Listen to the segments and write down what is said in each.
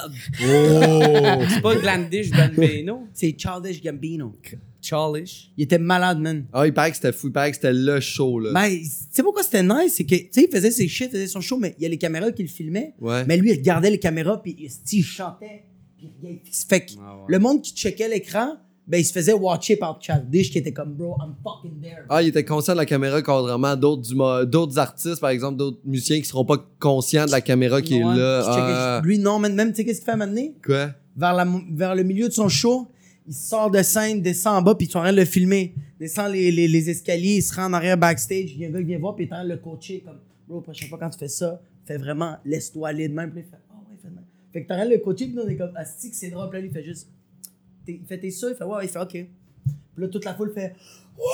club. Oh! C'est pas Glandish Gambino. C'est Childish Gambino. Charlish. Il était malade, man. Ah, il paraît que c'était fou. Il paraît que c'était le show, là. Mais, tu sais pourquoi c'était nice? C'est que, tu sais, il faisait ses shit, il faisait son show, mais il y a les caméras qui le filmaient. Ouais. Mais lui, il regardait les caméras, puis il, il chantait. Puis il- fait que Ah ouais. le monde qui checkait l'écran, ben, il se faisait watcher par Childish, qui était comme, bro, I'm fucking there. Ah, il était conscient de la caméra, contrairement à d'autres, artistes, par exemple, d'autres musiciens qui seront pas conscients de la caméra qui Ouais, est là. qui Ah, Lui, non, man, même, tu sais, qu'est-ce qu'il fait à m'amener? quoi? Vers, la, vers le milieu de son show, il sort de scène, descend en bas, puis ils sont en train de le filmer. Descend les, les, les escaliers, il se rend en arrière backstage, il y a un gars qui vient voir, puis il est en train de le coacher, comme, bro, prochaine fois quand tu fais ça, fais vraiment, laisse-toi aller de même. Puis il fait, oh ouais, fais de même. Fait que de le coacher, puis on est comme, asti que c'est drôle, là, il fait juste, il fait, t'es sûr? Il fait, ouais, il fait, ok. Puis là, toute la foule fait, ouais!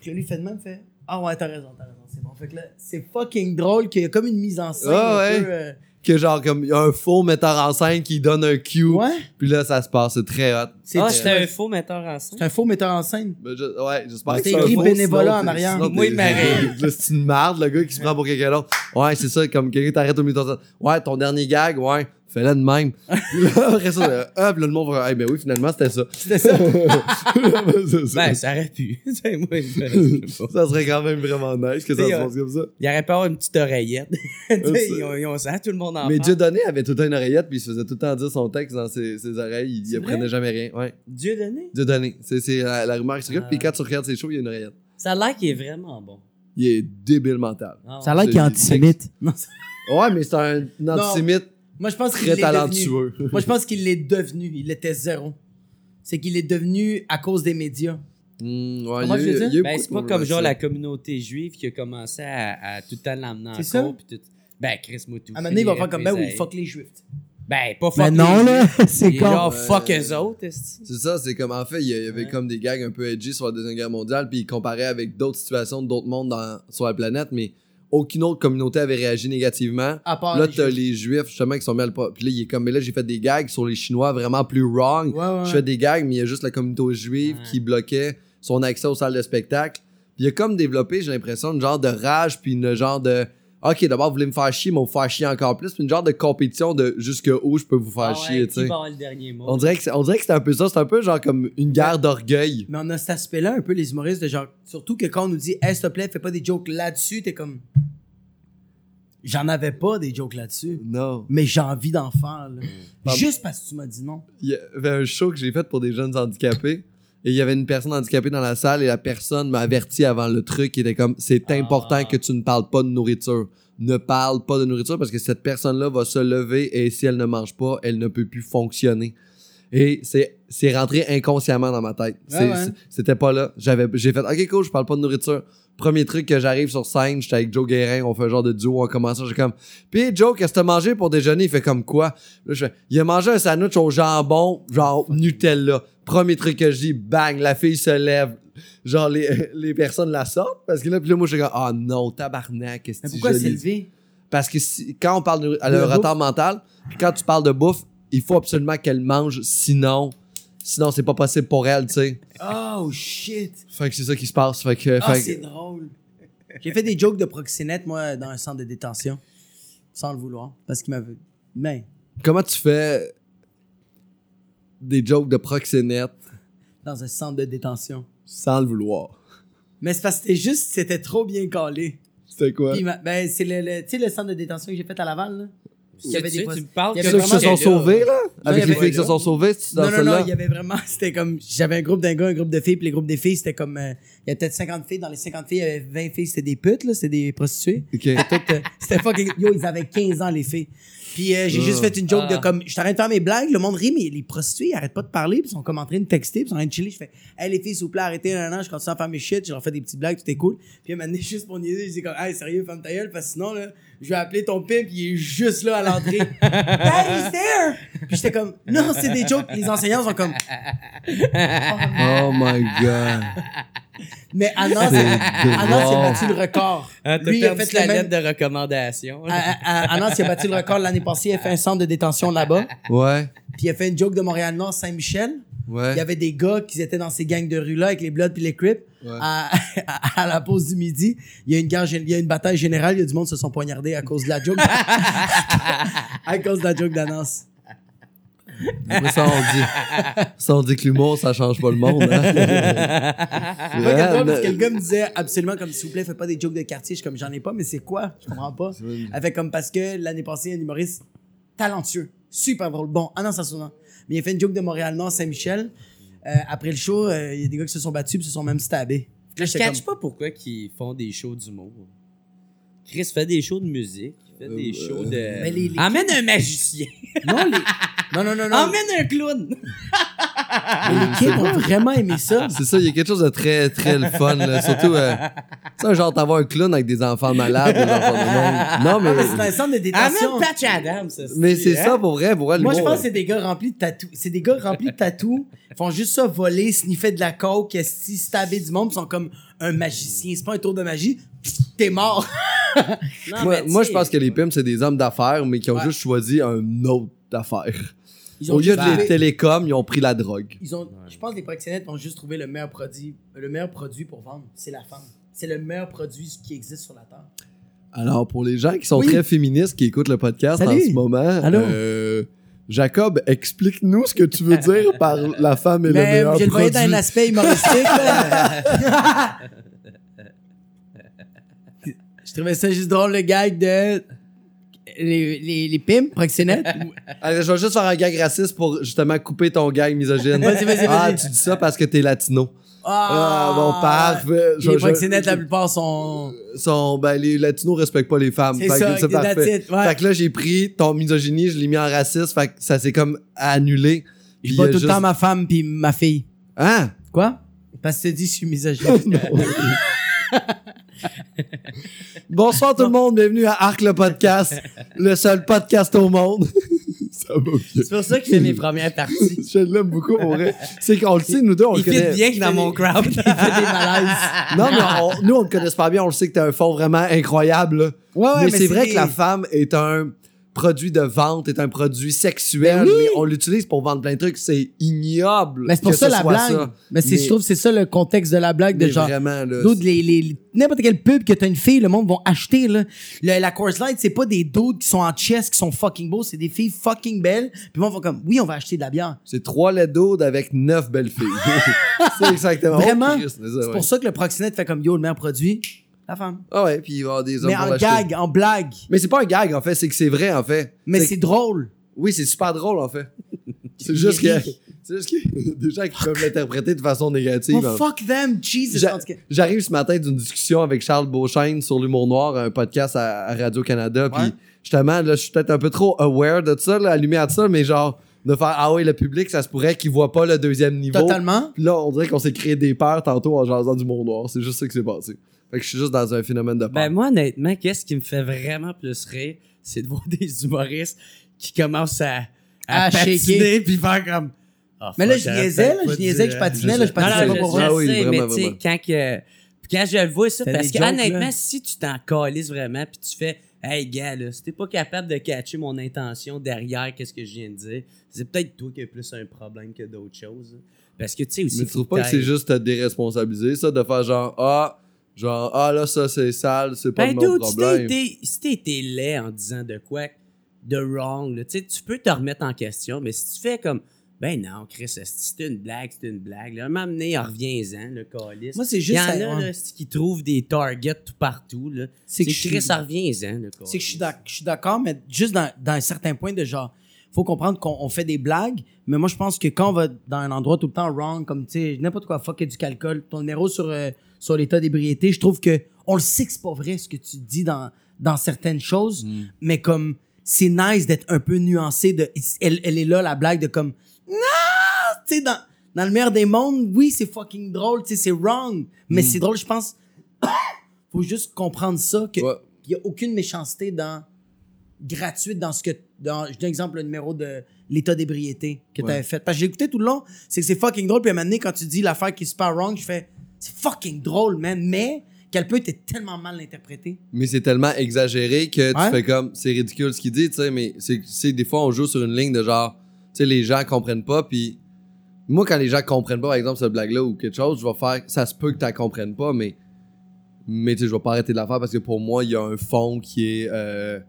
Puis là, lui, il fait de même, il fait, ah ouais, t'as raison, t'as raison, c'est bon. Fait que là, c'est fucking drôle qu'il y a comme une mise en scène. Ah un ouais. peu, euh, Que genre, comme, il y a un faux metteur en scène qui donne un cue. ouais. Puis là, ça se passe. C'est très hot. C'est Ah, un faux metteur en scène? c'est un faux metteur en scène. Ben, je- ouais, j'espère C'est que c'est un écrit faux, bénévolat en arrière. Moi, il m'arrive. C'est une marde, le gars qui se prend pour quelqu'un d'autre. Ouais, c'est ça, comme quelqu'un t'arrête au milieu de ton Ouais, ton dernier gag, ouais, fais-le de même. Là, Après ça, euh, hop, là, le monde va, hey, ben oui, finalement, c'était ça. C'était ça. Ben, ça aurait pu. Moi, je pas. ça serait quand même vraiment nice que ça se passe comme ça. Il aurait pu avoir une petite oreillette. Tu sais, c'est- ils, ont, ils ont ça, tout le monde en Mais parle. Dieudonné avait tout le temps une oreillette, puis il se faisait tout le temps dire son texte dans ses, ses oreilles. Il, apprenait jamais rien. Ouais. Dieu donné? Dieudonné. C'est c'est la, la rumeur qui circule. Ah. Puis quand tu regardes ses shows, il y a une oreillette. Ça a l'air qu'il est vraiment bon. Il est débile mental. Ah, Ça a l'air qu'il est antisémite. Non, Ouais, mais c'est un antisémite Moi, je pense qu'il très l'est devenu. talentueux. Moi, je pense qu'il l'est devenu. Il était zéro. C'est qu'il est devenu à cause des médias. Ouais, Comment a je eu- veux dire? Ben, c'est pas comme genre ça. la communauté juive qui a commencé à, à tout le temps l'emmener en C'est ça? cours. tout. Ben, Chris Moutou. À un moment donné, il va faire comme ben oui, fuck les juifs. Ben, pas fuck Mais les non, là, c'est est con. Genre, fuck eux autres. C'est ça, c'est comme en fait, il y avait Ouais. comme des gags un peu edgy sur la Deuxième Guerre mondiale, puis il comparait avec d'autres situations d'autres mondes dans- sur la planète, mais aucune autre communauté avait réagi négativement. À part là, les t'as Juifs. les Juifs, justement, qui sont mis à le pas. Puis là, il est comme, mais là, j'ai fait des gags sur les Chinois vraiment plus wrong. Ouais, ouais. Je fais des gags, mais il y a juste la communauté juive Ouais. qui bloquait son accès aux salles de spectacle. Puis il a comme développé, j'ai l'impression, une genre de rage, puis une genre de. Ok, d'abord, vous voulez me faire chier, mais vous faire chier encore plus. Puis une genre de compétition de jusqu'où je peux vous faire Ah chier, tu sais. On dirait que c'est- on dirait que c'est un peu ça. C'est un peu genre comme une guerre d'orgueil. Mais on a cet aspect-là, un peu, les humoristes, de genre. Surtout que quand on nous dit, hey, s'il te plaît, fais pas des jokes là-dessus, t'es comme. J'en avais pas des jokes là-dessus. Non. Mais j'ai envie d'en faire, là. Bah, Juste parce que tu m'as dit non. Il y avait un show que j'ai fait pour des jeunes handicapés. Et il y avait une personne handicapée dans la salle et la personne m'a averti avant le truc qui était comme c'est Ah. important que tu ne parles pas de nourriture. Ne parle pas de nourriture parce que cette personne-là va se lever et si elle ne mange pas, elle ne peut plus fonctionner. Et c'est c'est rentré inconsciemment dans ma tête. Ouais. c'est- C'était pas là. J'avais j'ai fait OK cool, je parle pas de nourriture. Premier truc que j'arrive sur scène, j'étais avec Joe Guérin, on fait un genre de duo, on commence ça, j'ai comme Puis Joe, qu'est-ce que t'as mangé pour déjeuner? Il fait comme quoi? Là, je fais, il a mangé un sandwich au jambon, genre Nutella. Premier truc que je dis, bang, la fille se lève. Genre, les, les personnes la sortent. Parce que là, puis là, moi, je suis comme, ah non, tabarnak, qu'est-ce que Mais tu pourquoi levé? Parce que si- quand on parle de elle a De un bouffe. retard mental, puis quand tu parles de bouffe, il faut absolument qu'elle mange, sinon, sinon c'est pas possible pour elle, tu sais. Oh shit! Fait que c'est ça qui se passe. Fait que, fait c'est que- drôle. J'ai fait des jokes de proxénète, moi, dans un centre de détention. Sans le vouloir. Parce qu'il m'avait. Mais, comment tu fais des jokes de proxénète dans un centre de détention. sans le vouloir? Mais c'est parce que c'était juste, c'était trop bien calé. C'était quoi? Puis, il m'a- ben, c'est le, le- tu sais, le centre de détention que j'ai fait à Laval, là. Il y avait Tu des sais, postes- tu me parles il y Ceux avait qui se sont sauvés, là? il Avec y les avait- filles qui se sont sauvées, c'est dans Non, non, celle-là? non, il y avait vraiment, c'était comme, j'avais un groupe d'un gars, un groupe de filles, puis les groupes des filles, c'était comme, euh, il y avait peut-être 50 filles, dans les 50 filles, il y avait 20 filles, c'était des putes, là, c'était des prostituées. Ok. Toutes, euh, c'était fucking, yo, ils avaient 15 ans, les filles. Puis euh, j'ai Ah. juste fait une joke Ah. de comme, je t'arrête de faire mes blagues, le monde rit, mais les prostituées, ils arrêtent pas de parler, puis ils sont comme en train de texter, puis ils sont en train de chiller. Je fais, hey les filles, s'il vous plaît, arrêtez, un an, je continue à faire mes shit, je leur fais des petites blagues, tout est cool. Puis maintenant, juste pour niaiser, je dis comme, hey, sérieux, femme ta gueule, parce que sinon, là, je vais appeler ton pimp, il est juste là à l'entrée. hey, he's there! Puis j'étais comme, non, c'est des jokes. Les enseignants sont comme, Oh my god. Mais Anas, C'est Anas, il drôle. a battu le record. Ah, Lui, il a fait la même. lettre de recommandation. À- à- à- Anas, il a battu le record l'année passée, il a fait un centre de détention là-bas. Ouais. Puis il a fait une joke de Montréal-Nord, Saint-Michel. Ouais. Il y avait des gars qui étaient dans ces gangs de rue-là avec les Bloods puis les Crips. Ouais. À, à la pause du midi, il y a une guerre, il y a une bataille générale. Il y a du monde qui se sont poignardés à cause de la joke. à cause de la joke d'Anas. Ça, on dit, ça, on dit que l'humour, ça change pas le monde. Hein? Parce que le gars me disait absolument comme s'il vous plaît, fais pas des jokes de quartier. Je suis comme j'en ai pas, mais c'est quoi? Je comprends pas. Elle fait comme parce que l'année passée, un humoriste talentueux, super drôle, bon, ah non, ça sonne. Mais il a fait une joke de Montréal-Nord, Saint-Michel. Euh, après le show, euh, il y a des gars qui se sont battus puis se sont même stabés. Là, Je j'étais catch pas pourquoi ils font des shows d'humour. Chris fait des shows de musique, des Euh, shows de. Mais les- les- Emmène un magicien. Non, les... non, non, non, non. Emmène un clown. Mais les kids ont vraiment aimé ça. C'est ça, il y a quelque chose de très, très le fun. Là. Surtout, euh, ça, genre, t'avoir un clown avec des enfants malades, des enfants de même. Non, Ah, mais c'est un centre de détention. Amène Patch Adams. ça, mais c'est hein? ça pour vrai, pour vrai, Moi, je l'humour, pense que c'est des gars remplis de tatous. C'est des gars remplis de tatous. Ils font juste ça, voler, sniffer de la coke, esti, stabber du monde. Ils sont comme un magicien. C'est pas un tour de magie. T'es mort. Non, Moi, je pense que les pimps, c'est des hommes d'affaires, mais qui ont Ouais. juste choisi un autre affaire. Ils Au lieu de les télécoms, ils ont pris la drogue. Ils ont, je pense que les proxénètes ont juste trouvé le meilleur produit, le meilleur produit pour vendre. C'est la femme. C'est le meilleur produit qui existe sur la terre. Alors, pour les gens qui sont Oui. très féministes, qui écoutent le podcast Salut. en ce moment, Allô? euh, Jacob, explique-nous ce que tu veux dire par la femme et le Mais meilleur je le voyais dans produit. un aspect humoristique. là. je trouvais ça juste drôle, le gag de les, les, les pimps, proxénètes. Allez, je vais juste faire un gag raciste pour justement couper ton gag misogyne. Vas-y, vas-y, Ah, vas-y. tu dis ça parce que t'es latino. Ah, bon, parfait. Je- Les je- proxénètes, la plupart sont. sont, ben, les latinos respectent pas les femmes. C'est Fait que ça, c'est parfait. ouais. Fait que là, j'ai pris ton misogynie, je l'ai mis en raciste, fait que ça s'est comme annulé. Je Puis, bats euh, tout le temps ma femme puis ma fille. Hein? Quoi? Parce que tu dis, je suis misogyne. Bonsoir tout le monde, bienvenue à Arc le podcast, le seul podcast au monde. ça va bien. C'est pour ça que je fais mes premières parties. Je l'aime beaucoup pour vrai. C'est qu'on le sait, nous deux, on le Il fit connaît. bien que dans mon crowd. Il fait des malaises. Non, mais on- nous, on le connaît pas bien, on le sait que t'as un fond vraiment incroyable. là. Ouais, ouais, mais, mais c'est vrai que la femme est un produit de vente, est un produit sexuel, Ben oui. mais on l'utilise pour vendre plein de trucs. C'est ignoble. Mais c'est pour que ça ce la blague. ça. Mais c'est, je trouve que c'est ça le contexte de la blague de genre. vraiment, là. Les, les, les- n'importe quel pub que t'as une fille, le monde vont acheter, là. Le- la Coors Light, c'est pas des dudes qui sont en chess, qui sont fucking beaux, c'est des filles fucking belles. Puis monde va comme, oui, on va acheter de la bière. C'est trois laits d'eau avec neuf belles filles. c'est exactement. Vraiment? Oh, Christ, c'est ça, C'est ouais. pour ça que le proxénète fait comme, yo, le meilleur produit, la femme. Ah ouais, puis il va y avoir des hommes Mais pour en l'acheter. gag, en blague. Mais c'est pas un gag, en fait, c'est que c'est vrai, en fait. Mais C'est- drôle. Oui, c'est super drôle, en fait. C'est juste que. C'est juste a des gens qui peuvent l'interpréter de façon négative. Oh, en fuck them, Jesus. J'a- En tout cas. J'arrive ce matin d'une discussion avec Charles Beauchesne sur l'humour noir, un podcast à, à Radio-Canada. Puis Ouais. justement, là, je suis peut-être un peu trop aware de ça, là, allumé à ça, mais genre, de faire Ah oui, le public, ça se pourrait qu'il voit pas le deuxième niveau. Totalement. Puis là, on dirait qu'on s'est créé des peurs tantôt en jasant du monde noir. C'est juste ça qui s'est passé. Fait que je suis juste dans un phénomène de peur. Ben, moi, honnêtement, qu'est-ce qui me fait vraiment plus rire, c'est de voir des humoristes qui commencent à, à, À patiner puis faire comme. Ah, Mais là, je niaisais, là, je niaisais que je euh, patinais, je là, je patinais non, pas je, pour je Ah vrai. oui, sais, vraiment, mais tu sais, quand que. puis quand je le vois, ça, parce que honnêtement, là. si tu t'en calisses vraiment, puis tu fais, hey gars, là, si t'es pas capable de catcher mon intention derrière, qu'est-ce que je viens de dire, c'est peut-être toi qui as plus un problème que d'autres choses. Parce que tu sais aussi. mais tu trouves pas que c'est juste te déresponsabiliser, ça, de faire genre Ah, genre, ah là, ça c'est sale, c'est pas Ben, mon problème. si été laid en disant de quoi? De wrong, là, tu sais, tu peux te remettre en question, mais si tu fais comme, ben non, Chris, c'est une blague, c'est une blague. Là, donné, reviens-en, le calice. Moi, c'est Il juste. y en a là, qui trouvent des targets tout partout. Là. C'est que Chris, reviens-en, le C'est que je suis d'accord, mais juste dans, dans un certain point de genre, faut comprendre qu'on on fait des blagues, mais moi je pense que quand on va dans un endroit tout le temps wrong, comme tu sais, n'importe quoi, fuck du calcul, ton numéro sur, euh, sur l'état d'ébriété, je trouve que on le sait que c'est pas vrai ce que tu dis dans, dans certaines choses, Mm. mais comme c'est nice d'être un peu nuancé de elle, elle est là la blague de comme non, tu sais dans dans le meilleur des mondes, oui, c'est fucking drôle, tu sais, c'est wrong, mais Mm. c'est drôle, je pense faut juste comprendre ça que Ouais. il y a aucune méchanceté dans gratuite dans ce que dans je donne exemple le numéro de l'état d'ébriété que tu Ouais. avais fait parce que j'ai écouté tout le long c'est que c'est fucking drôle puis à un moment donné quand tu dis l'affaire qui est super wrong je fais c'est fucking drôle man mais qu'elle peut être tellement mal interprétée Mais c'est tellement exagéré que tu Ouais. fais comme c'est ridicule ce qu'il dit, tu sais, mais c'est des fois on joue sur une ligne de genre sais les gens comprennent pas puis moi quand les gens comprennent pas par exemple cette blague là ou quelque chose, je vais faire ça se peut que tu comprennes pas mais mais tu sais je vais pas arrêter de la faire parce que pour moi il y a un fond qui est euh,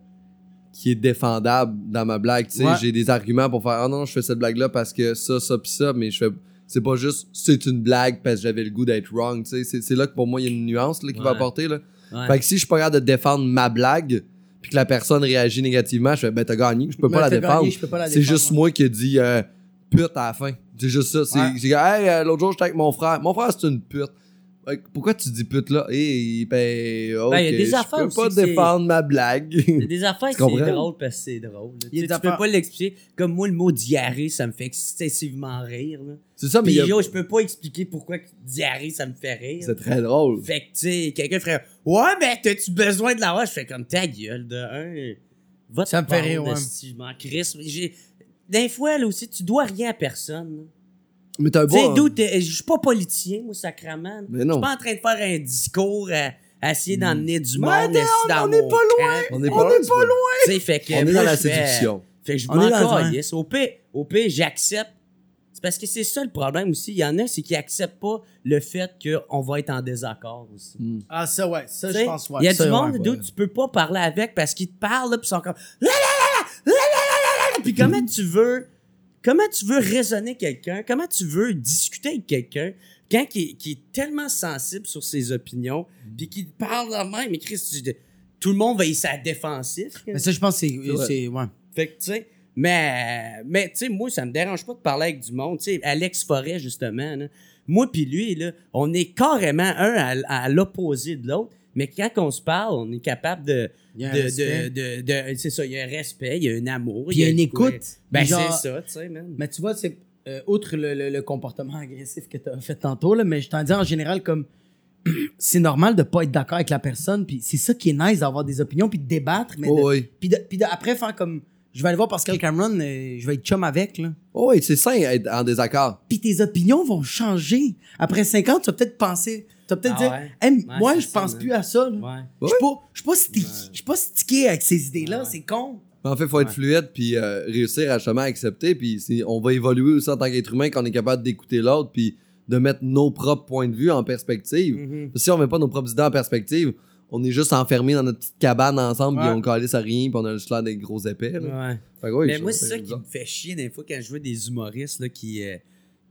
qui est défendable dans ma blague. Tu sais, Ouais. j'ai des arguments pour faire, ah non, je fais cette blague-là parce que ça, ça, pis ça, mais je fais, c'est pas juste, c'est une blague parce que j'avais le goût d'être wrong. Tu sais, c'est, là que pour moi, il y a une nuance, là, qui va apporter, là. Ouais. Fait que si je suis pas capable de défendre ma blague, puis que la personne réagit négativement, je fais, ben, t'as gagné, je peux Ben, pas la défendre. C'est juste moi qui ai dit euh, pute à la fin. C'est juste ça. C'est Ouais. hey, euh, l'autre jour, j'étais avec mon frère. Mon frère, c'est une pute. Pourquoi tu dis pute là? Eh, ben, ok. Ben, il y a des je peux aussi pas défendre ma blague. Il y a des affaires, Tu c'est comprends? drôle parce que c'est drôle. Tu sais, des tu peux pas l'expliquer. Comme moi, le mot diarrhée, ça me fait excessivement rire. C'est ça, mais Puis il y a- yo, je peux pas expliquer pourquoi diarrhée, ça me fait rire. c'est très drôle. Fait que, tu sais, quelqu'un ferait Ouais, mais t'as-tu besoin de l'avoir? Je fais comme ta gueule de un. Va Ça me fait rire, ouais. J'ai- Des fois, là aussi, tu dois rien à personne. là. Mais t'as un Tu sais, bon. d'où t'es- je suis pas politicien, moi, sacrament. Mais Je suis pas en train de faire un discours à, à essayer d'emmener du monde on est mon pas loin. On est On pas, pas Tu sais, fait que On est dans la séduction. Fait que je m'en calisse. Au pire, au pire, j'accepte. C'est parce que c'est ça le problème aussi. Il y en a, c'est qu'ils acceptent pas le fait qu'on va être en désaccord aussi. Mm. Ah, ça, ouais. Ça, je pense, ouais. Il y a Ça, du monde ouais. d'où tu peux pas parler avec parce qu'ils te parlent, là, puis ils sont comme. Puis comment tu veux. Comment tu veux raisonner quelqu'un? Comment tu veux discuter avec quelqu'un quand qui est, qui est tellement sensible sur ses opinions, puis qui parle de même, mais Chris, tu- tout le monde va y sa défensif. Mais ça, je pense que c'est. Ouais. Fait que, tu sais, mais, mais tu sais, moi, ça me dérange pas de parler avec du monde. Tu sais, Alex Forêt, justement, là, moi puis lui, là, on est carrément un à, à l'opposé de l'autre. Mais quand on se parle, on est capable de. Il y a un de, de, de, de- c'est ça, il y a un respect, il y a un amour. Puis il y a une écoute. Ben, c'est ça, tu sais, man. Mais tu vois, c'est euh, outre le, le- le comportement agressif que tu as fait tantôt, là, mais je t'en dis en général comme c'est normal de pas être d'accord avec la personne, puis c'est ça qui est nice d'avoir des opinions, puis de débattre, mais de- Oh, oui. puis de- puis de- après faire comme je vais aller voir Pascal Cameron, euh, je vais être chum avec là. Oh, oui, c'est sain être en désaccord. Puis tes opinions vont changer. Après 5 ans, tu vas peut-être penser, tu vas peut-être Ah dire ouais? Hey, Ouais, moi je pense plus à ça. Je suis pas je suis pas stické, je suis pas stické avec ces idées là, Ouais. c'est con. En fait, il faut être fluide puis euh, réussir à justement accepter. Puis c'est- on va évoluer aussi en tant qu'être humain quand on est capable d'écouter l'autre puis de mettre nos propres points de vue en perspective. Mhm. Que Si on met pas nos propres idées en perspective, on est juste enfermés dans notre petite cabane ensemble puis on calisse à rien puis on a juste l'air des gros épais. là. Ouais. Fait que oui, mais moi, c'est ça qui me fait chier des fois quand je vois des humoristes là, qui, euh,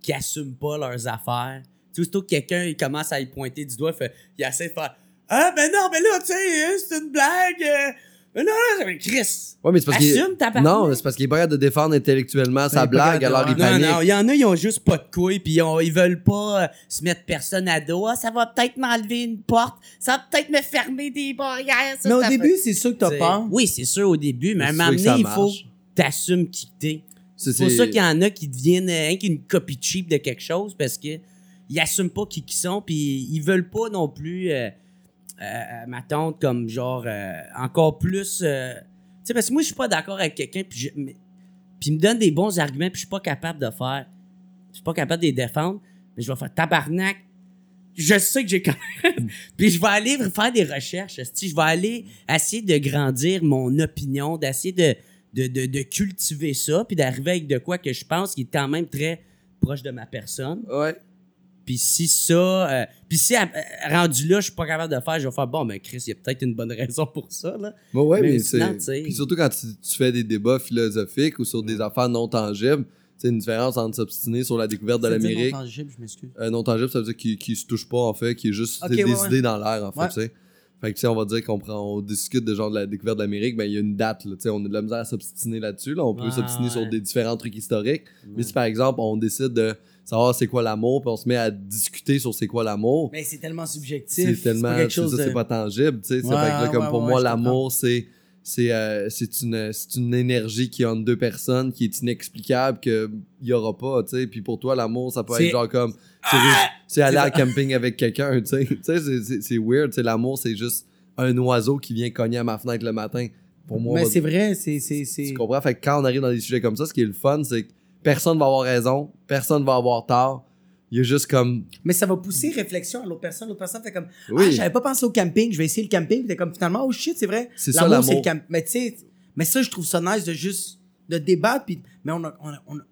qui assument pas leurs affaires. Tu sais, aussitôt que quelqu'un il commence à y pointer du doigt, il, fait, il essaie de faire Ah, ben non, ben là, tu sais, hein, c'est une blague. euh, ben non, non, mais Chris. Ouais, mais c'est parce qu'il Assume ta Non, c'est parce qu'il est pas capable de défendre intellectuellement sa blague, alors il Non, panique. non, il y en a, ils ont juste pas de couilles, puis ils, ont- ils veulent pas euh, se mettre personne à dos. Ah, ça va peut-être m'enlever une porte, ça va peut-être me fermer des barrières. ça, Mais au ça début, c'est sûr que t'as peur? Oui, c'est sûr au début, mais à un C'est moment donné, il faut t'assumes qui t'es. C'est C'est pour c'est- ça qu'il y en a qui deviennent euh, qu'une copie cheap de quelque chose parce que ils assument pas qui ils sont puis ils veulent pas non plus euh, euh, ma tante comme genre euh, encore plus euh, tu sais parce que moi je suis pas d'accord avec quelqu'un puis puis il me donne des bons arguments puis je suis pas capable de faire je suis pas capable de les défendre mais je vais faire tabarnak je sais que j'ai quand même puis je vais aller faire des recherches je vais aller essayer de grandir mon opinion d'essayer de de, de, de cultiver ça, puis d'arriver avec de quoi que je pense qui est quand même très proche de ma personne. Ouais. Puis si ça... euh, puis si, euh, rendu là, je suis pas capable de faire, je vais faire, bon, mais Chris, il y a peut-être une bonne raison pour ça, là. Bon, ouais, Mais c'est. Puis surtout quand tu, tu fais des débats philosophiques ou sur des affaires non tangibles, c'est une différence entre s'obstiner sur la découverte de l'Amérique. non tangible, je m'excuse. Euh, non tangible, ça veut dire qu'il qu'il se touche pas, en fait, qui est juste ouais, des ouais. idées dans l'air, en fait, Ouais. tu sais. Fait que, tu sais, on va dire qu'on prend, on discute de genre de la découverte de l'Amérique, ben, il y a une date, là, tu sais, on a de la misère à s'obstiner là-dessus, là. On peut s'obstiner sur des différents trucs historiques. Mais si, par exemple, on décide de savoir c'est quoi l'amour, puis on se met à discuter sur c'est quoi l'amour, Mais c'est tellement subjectif. c'est tellement c'est chose ça, de- c'est pas tangible tu sais. C'est Ouais, comme ouais, pour moi l'amour c'est c'est euh, c'est une c'est une énergie qui est entre deux personnes qui est inexplicable que il y aura pas tu sais. Puis pour toi l'amour ça peut être genre comme c'est c'est aller en camping avec quelqu'un tu sais. Tu sais, c'est- weird tu sais. L'amour c'est juste un oiseau qui vient cogner à ma fenêtre le matin. Pour moi Mais c'est vrai, c'est. c'est- c'est- tu comprends? Fait que quand on arrive dans des sujets comme ça ce qui est le fun c'est que personne va avoir raison personne va avoir tort il y a juste comme Mais ça va pousser réflexion à l'autre personne. L'autre personne fait comme Oui. Ah, j'avais pas pensé au camping, je vais essayer le camping. T'es comme finalement, oh shit, c'est vrai. C'est ça, L'amour, le camp. Mais tu sais, mais ça, je trouve ça nice de juste de débattre. Puis, mais on a, on, a, on, a,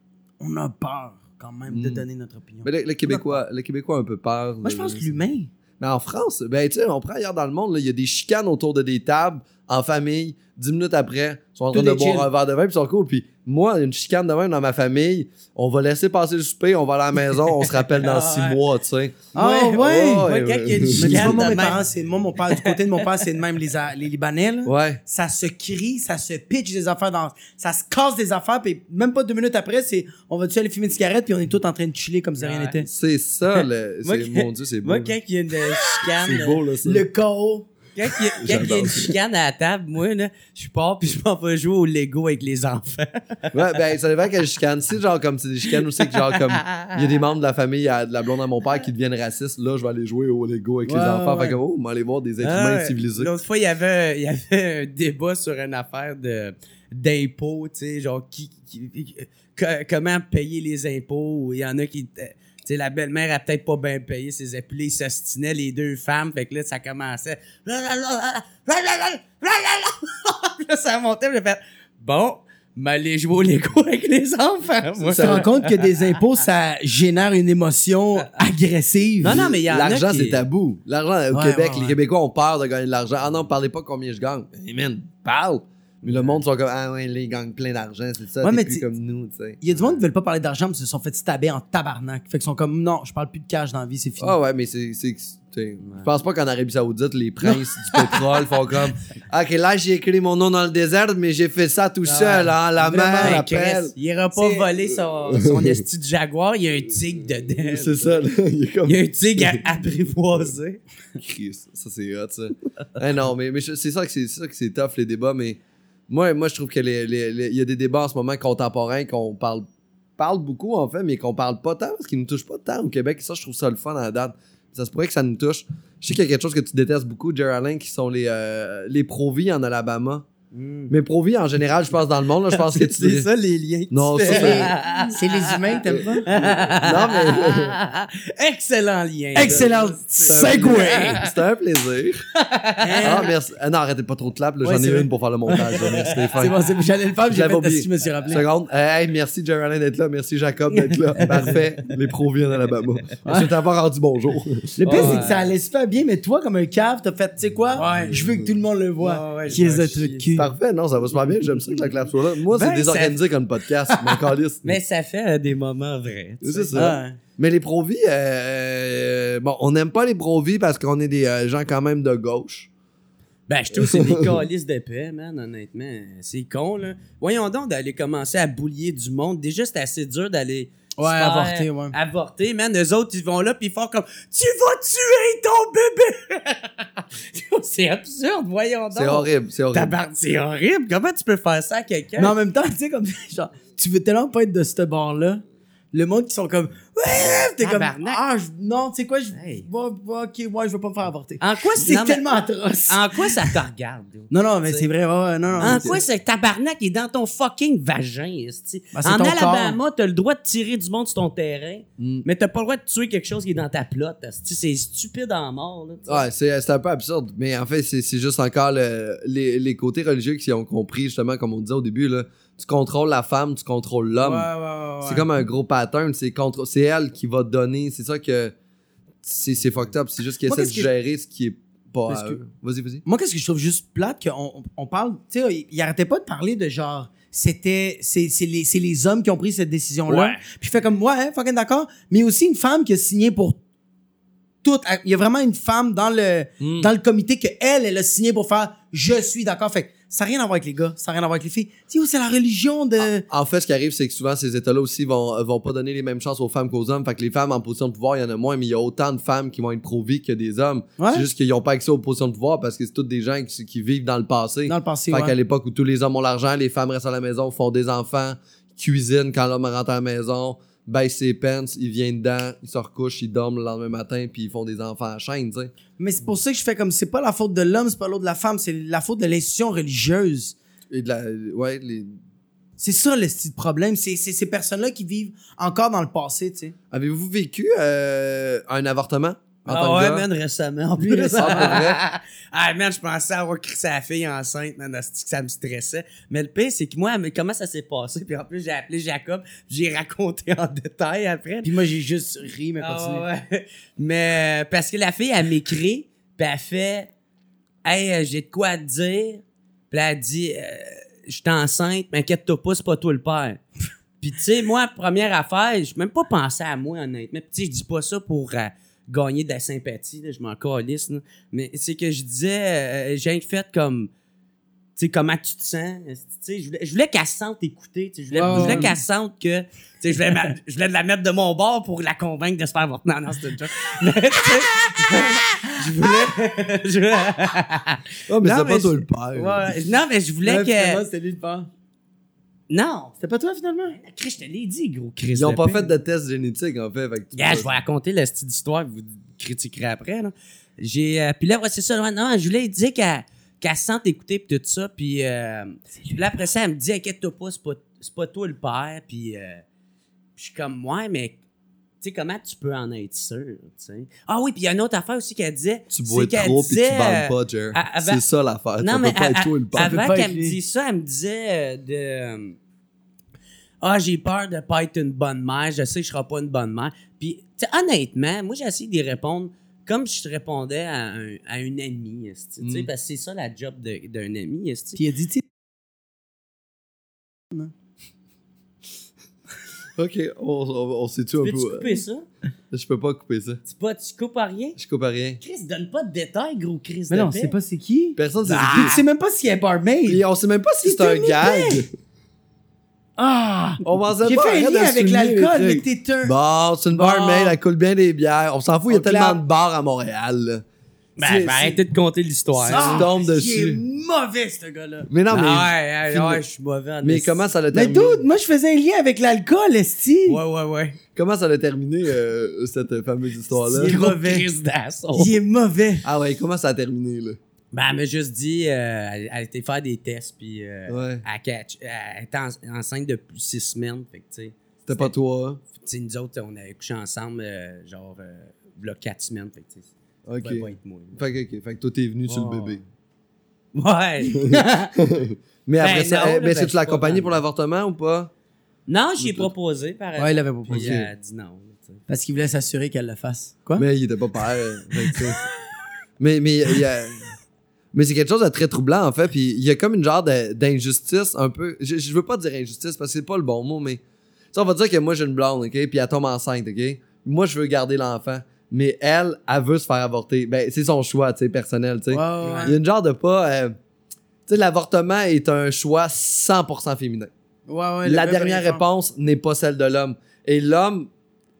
on a peur quand même de Mm. donner notre opinion. mais le, le Québécois le Québécois a un peu peur Moi, je pense que l'humain. Mais en France, ben, tu sais, on prend ailleurs dans le monde, il y a des chicanes autour de des tables en famille. Dix minutes après, ils sont en train de boire chill. un verre de vin, puis ils sont cool. Puis moi, une chicane de même dans ma famille, on va laisser passer le souper, on va à la maison, on se rappelle dans six mois, tu sais. Ah ouais, ouais? Moi, quand il y a une ouais. Mais tu vois, chicane moi, de mes même- parents, c'est, moi, mon père, du côté de mon père, c'est de même les, les Libanais, là. Ouais. Ça se crie, ça se pitch des affaires dans, ça se casse des affaires, puis même pas deux minutes après, c'est, on va-tu aller fumer une cigarette, puis on est tous en train de chiller comme si rien n'était. C'est ça, le... Moi, mon Dieu, c'est beau. Moi, là. quand il y a une chicane. C'est beau, là. Le chaos. Quand il y a, quand il y a J'adore une chicane à la table, moi, là, je pars puis je m'en vais jouer au Lego avec les enfants. Ouais, ben, ça dépend quelle chicane. Si, genre, comme c'est des chicanes aussi, que genre, comme, il y a des membres de la famille, de la blonde à mon père qui deviennent racistes, là, je vais aller jouer au Lego avec les enfants. ouais. Fait comme, oh, on va aller voir des êtres Ah, humains civilisés. L'autre fois, il y avait, il y avait un débat sur une affaire de d'impôts, tu sais, genre qui, qui- que- comment payer les impôts. Il y en a qui, euh, sais, la belle-mère a peut-être pas bien payé ses impôts. Ils s'ostinaient les deux femmes, fait que là, ça commençait. Là, ça montait, puis j'ai fait bon, m'aller jouer au Lego avec les enfants. moi. Tu te rends compte que des impôts, ça génère une émotion agressive. Non, non, mais il y en L'argent, qui- c'est tabou. L'argent, au Ouais, Québec, ouais, ouais. les Québécois ont peur de gagner de l'argent. Ah non, parlez pas combien je gagne. Eh, man, parle. Mais le monde sont comme, ah ouais, là, ils gagnent plein d'argent, c'est ça. Ouais, mais plus comme nous, tu sais. Il y a du monde qui veulent pas parler d'argent, mais se sont fait stabber en tabarnak. Fait qu'ils sont comme, non, je parle plus de cash dans la vie, c'est fini. Ah ouais, mais c'est. c'est- tu sais, Je pense pas qu'en Arabie Saoudite, les princes du pétrole font comme. Ah, Ok, là, j'ai écrit mon nom dans le désert, mais j'ai fait ça tout seul, hein. La mer. Chris, il ira pas voler son, son esti de jaguar, il y a un tigre dedans. C'est ça, là. Il est comme. Il y a un tigre à apprivoiser. Chris, ça c'est hot ça. Eh non, mais, mais je- c'est ça que c'est c'est ça que c'est tough les débats, mais moi, moi je trouve que les, les- les- il y a des débats en ce moment contemporains qu'on parle parle beaucoup en fait, mais qu'on parle pas tant parce qu'ils nous touchent pas tant au Québec. Et ça, je trouve ça le fun à la date. Ça se pourrait que ça nous touche. Je sais qu'il y a quelque chose que tu détestes beaucoup, Jerry Allen, qui sont les, euh, les Pro-Vie en Alabama. Mais Pro-Vie en général, je pense dans le monde, là, je pense que tu C'est ça les liens. que Non, tu ça. C'est les humains que t'aimes pas? Non, mais. Excellent lien. Excellent segway! C'était un plaisir. ah, merci. Ah, non, arrêtez pas trop de clap. Ouais, J'en ai vrai. une pour faire le montage. Merci Stéphane. C'est bon, c'est- j'allais le faire, j'ai fait oublié. si je me suis rappelé. Seconde. Hey, merci Jerry Allen d'être là. Merci Jacob d'être là. Parfait. Les pros viennent d'Alabama. Je t'ai pas rendu bonjour. Le pire, c'est que ça allait super bien, mais toi, comme un cave, t'as fait, tu sais quoi? Je veux que tout le monde le voit. Qui est Parfait. Non, ça va super bien. J'aime ça que la clap soit là. Moi, c'est Ben, désorganisé comme podcast. Mon calice. Mais ça fait euh, des moments vrais. C'est ça. Mais les pro-vie, euh, bon, on n'aime pas les pro-vie parce qu'on est des euh, gens quand même de gauche. Ben, je trouve que c'est des calices de paix, man, honnêtement. C'est con, là. Voyons donc d'aller commencer à boulier du monde. Déjà, c'est assez dur d'aller. Ouais, se faire avorter, ouais. Avorter, man. Eux autres, ils vont là, puis ils font comme Tu vas tuer ton bébé! c'est absurde, voyons donc. C'est horrible. C'est horrible. C'est horrible. Comment tu peux faire ça à quelqu'un? Mais en même temps, tu sais, comme, genre, tu veux tellement pas être de ce bord-là. Le monde qui sont comme, t'es comme, Tabarnak. ah, je- non, tu sais quoi, je, Hey. ok, ouais, je veux pas me faire avorter. En quoi C'est non, mais- tellement atroce. En quoi ça te regarde? dude? Non, non, mais T'sais. c'est vrai, ouais, ouais, non, non. En mais quoi c'est- ce tabarnak est dans ton fucking vagin, esti? Ben, c'est En ton Alabama, t'as le droit de tirer du monde sur ton terrain, Mm. mais t'as pas le droit de tuer quelque chose qui est dans ta plotte, esti. C'est stupide en mort, là. Ouais, c'est c'est un peu absurde. Mais en fait, c'est c'est juste encore le- les, les côtés religieux qui ont compris, justement, comme on disait au début, là, tu contrôles la femme, tu contrôles l'homme. ouais, ouais, ouais. C'est comme un gros pattern. C'est contre- c'est elle qui va donner. C'est ça que. C'est c'est fucked up. C'est juste qu'elle Moi, essaie de que- gérer ce qui est pas Parce à que- eux. Vas-y, vas-y. Moi, qu'est-ce que je trouve juste plate, qu'on on- parle, tu sais, il arrêtait pas de parler de genre, c'était, c'est c'est les, les hommes qui ont pris cette décision-là. Ouais. Puis je fais comme, ouais, hein, fucking d'accord, mais aussi une femme qui a signé pour tout. Il y a vraiment une femme dans le, Mm. dans le comité que elle, elle a signé pour faire, je suis d'accord. Fait que ça n'a rien à voir avec les gars, ça n'a rien à voir avec les filles. Tu sais, c'est la religion de. En fait, ce qui arrive, c'est que souvent, ces États-là aussi vont, vont pas donner les mêmes chances aux femmes qu'aux hommes. Fait que les femmes en position de pouvoir, il y en a moins, mais il y a autant de femmes qui vont être pro-vie que des hommes. Ouais. C'est juste qu'ils n'ont pas accès aux positions de pouvoir parce que c'est toutes des gens qui, qui vivent dans le passé. Dans le passé, Fait ouais. qu'à l'époque où tous les hommes ont l'argent, les femmes restent à la maison, font des enfants, cuisinent quand l'homme rentre à la maison, baissent ses pants, il vient dedans, ils se recouchent, ils dorment le lendemain matin, puis ils font des enfants à chaîne, tu sais. Mais c'est pour ça que je fais comme, c'est pas la faute de l'homme, c'est pas l'autre de la femme, c'est la faute de l'institution religieuse. Et de la, ouais, les... C'est ça le style problème. C'est c'est ces personnes-là qui vivent encore dans le passé, tu sais. Avez-vous vécu euh, un avortement? Ah ouais, man, récemment. En plus. récemment, pour vrai? ah, man, je pensais avoir crissé la fille enceinte, man, que ça me stressait. Mais le pire, c'est que moi, mais comment ça s'est passé? Puis en plus, j'ai appelé Jacob, j'ai raconté en détail après. Puis moi, j'ai juste ri, mais Ah, continue. ouais. Mais euh, parce que la fille, elle m'écrit, puis elle fait Hey, euh, j'ai de quoi te dire. Puis elle dit, euh, je suis enceinte, mais inquiète-toi pas, c'est pas toi le père. Puis, tu sais, moi, première affaire, je même pas pensé à moi, honnêtement. Puis, tu sais, je dis pas ça pour euh, gagner de la sympathie, là, je m'en calisse, là. Mais c'est que je disais, euh, j'ai fait comme, tu sais, comment tu te sens. Tu sais, je voulais, je voulais qu'elle se sente sais, je voulais, je voulais qu'elle sente que, tu sais, je voulais, ma- je voulais la mettre de mon bord pour la convaincre de se faire avorter. Non, non, c'était une joke. Je voulais, je voulais- Oh, mais Non, c'est pas toi le père. Ouais, non, mais je voulais Ouais, que, c'était lui le père. Non. C'était pas toi, finalement? Chris, je te l'ai dit, gros Chris. Ils ont pas fait de test génétique, en fait. que Yeah, je vais raconter la petite histoire, vous critiquerez après. Là. J'ai, euh, puis là, ouais, c'est ça. ouais, non, je voulais dire qu'elle, qu'elle se sente écouter puis tout ça. Puis, euh, puis là, après ça, elle me dit, inquiète-toi pas, c'est pas, c'est pas toi le père. Puis, euh, puis je suis comme, ouais, mais sais, comment tu peux en être sûr? Ah oui, puis il y a une autre affaire aussi qu'elle disait. Tu bois trop puis tu bandes euh, pas, Jer. C'est ça l'affaire. non, ça mais peut pas être toi le avant qu'elle me dise ça, elle me disait euh, de. euh, Ah, j'ai peur de pas être une bonne mère. Je sais que je serai pas une bonne mère. Puis, honnêtement, moi, j'ai essayé d'y répondre comme je répondais à, un- à une amie. esti, Tu sais, Mm. parce que c'est ça la job d'un ami. Puis a dit, tu Ok, on, on, on sait-tu un Peux-tu peu. couper ça? Je peux pas couper ça. Tu, pas, tu coupes à rien? Je coupe à rien. Chris, donne pas de détails, gros Chris. Mais de non, paix. c'est pas c'est qui? Personne sait Ah! Tu sais même pas s'il y a un barmaid. on sait même pas si C'est un gag. Ah! On pas. fait un lien de avec l'alcool, mais t'es un. Bon, c'est une barmaid, elle coule bien des bières. On s'en fout, il y a On tellement de bars à Montréal. Là. Ben, C'est- ben, arrêtez de compter l'histoire. Ah, tu tombes Il est mauvais, ce gars-là. Mais non, mais. ouais, ouais, film- ouais, je suis mauvais en Mais comment ça l'a Mais terminé? dude, moi, je faisais un lien avec l'alcool, esti. Ouais, ouais, ouais. Comment ça l'a terminé, euh, cette fameuse histoire-là? Il est mauvais. Il est mauvais. Ah ouais, comment ça a terminé, là? Ben, elle m'a juste dit, euh, elle, elle était faire des tests, puis euh, Ouais. elle, catch- elle était en- enceinte depuis six semaines. Fait que, tu sais, C'était pas toi. hein? tu sais, nous autres, on avait couché ensemble, euh, genre, euh, v'là quatre semaines. Fait que, tu sais, ça Ok. pouvait pas être moi. Fait que, ok. Fait que toi, t'es venu sur le Oh. bébé. Ouais. Mais après Ben ça, non, eh, là, ben, ben, je tu l'as pas accompagné pour l'avortement ou pas? non, j'y ai proposé, par Ouais, il avait Puis proposé. elle a dit non. tu sais. Parce qu'il voulait s'assurer qu'elle le fasse. Quoi? Mais il était pas père. fait que, tu sais. mais mais il y a- mais c'est quelque chose de très troublant en fait. Puis il y a comme une genre de- d'injustice un peu. Je, je veux pas dire injustice parce que c'est pas le bon mot, mais tu sais, on va dire que moi j'ai une blonde, ok, puis elle tombe enceinte, ok. Moi je veux garder l'enfant, mais elle, elle veut se faire avorter. Ben c'est son choix, tu sais, personnel, tu sais. Ouais, ouais, Il y a une genre de pas. euh, tu sais, l'avortement est un choix 100% féminin. ouais. ouais, la dernière réponse n'est pas celle de l'homme. Et l'homme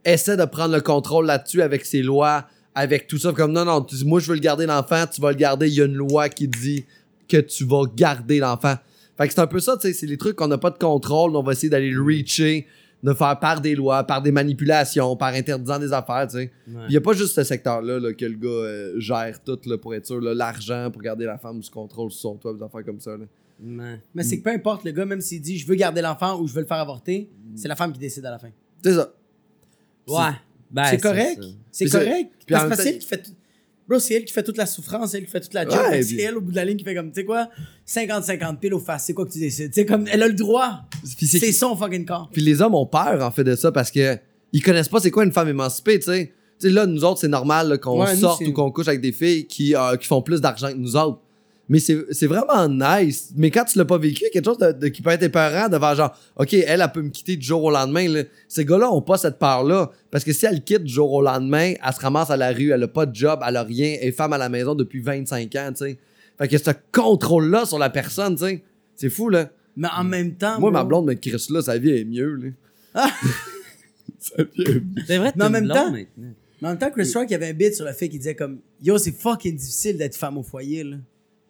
essaie de prendre le contrôle là-dessus avec ses lois, avec tout ça. Comme non, non, tu- moi je veux le garder l'enfant, tu vas le garder. Il y a une loi qui dit que tu vas garder l'enfant. Fait que c'est un peu ça, tu sais, c'est les trucs qu'on n'a pas de contrôle, on va essayer d'aller le reacher, de faire par des lois, par des manipulations, par interdisant des affaires, tu sais. Ouais. Il n'y a pas juste ce secteur-là là, que le gars euh, gère tout là, pour être sûr, l'argent pour garder la femme sous contrôle sur son toit, des affaires comme ça. Là. Ouais. Mais c'est que peu importe, le gars, même s'il dit je veux garder l'enfant ou je veux le faire avorter, c'est la femme qui décide à la fin. C'est ça. Ouais. Ben, c'est correct. C'est correct. c'est elle qui fait tout. Bro, c'est elle qui fait toute la souffrance, c'est elle qui fait toute la job. Ouais, puis- c'est elle au bout de la ligne qui fait comme, tu sais quoi, 50-50 pile au face, c'est quoi que tu décides? Comme, elle a le droit. C'est- son fucking corps. Puis les hommes ont peur, en fait, de ça parce que ils connaissent pas c'est quoi une femme émancipée, tu sais. Tu sais, là, nous autres, c'est normal qu'on Ouais, sorte ou qu'on couche avec des filles qui, euh, qui font plus d'argent que nous autres. Mais c'est c'est vraiment nice. Mais quand tu l'as pas vécu, il y a quelque chose de, de- qui peut être épeurant de faire genre, OK, elle, elle peut me quitter du jour au lendemain. Là. Ces gars-là ont pas cette peur-là. Parce que si elle quitte du jour au lendemain, elle se ramasse à la rue, elle a pas de job, elle a rien, elle est femme à la maison depuis 25 ans, tu sais. Fait que ce contrôle-là sur la personne, tu sais, c'est fou, là. Mais en même temps. Moi, ma blonde me crisse là, sa vie est mieux, là. Ah! sa vie est mieux. C'est vrai, Mais en même blonde temps- maintenant. Mais en même temps, Chris Rock, il y avait un bit sur le fait qu'il disait comme, yo, c'est fucking difficile d'être femme au foyer, là.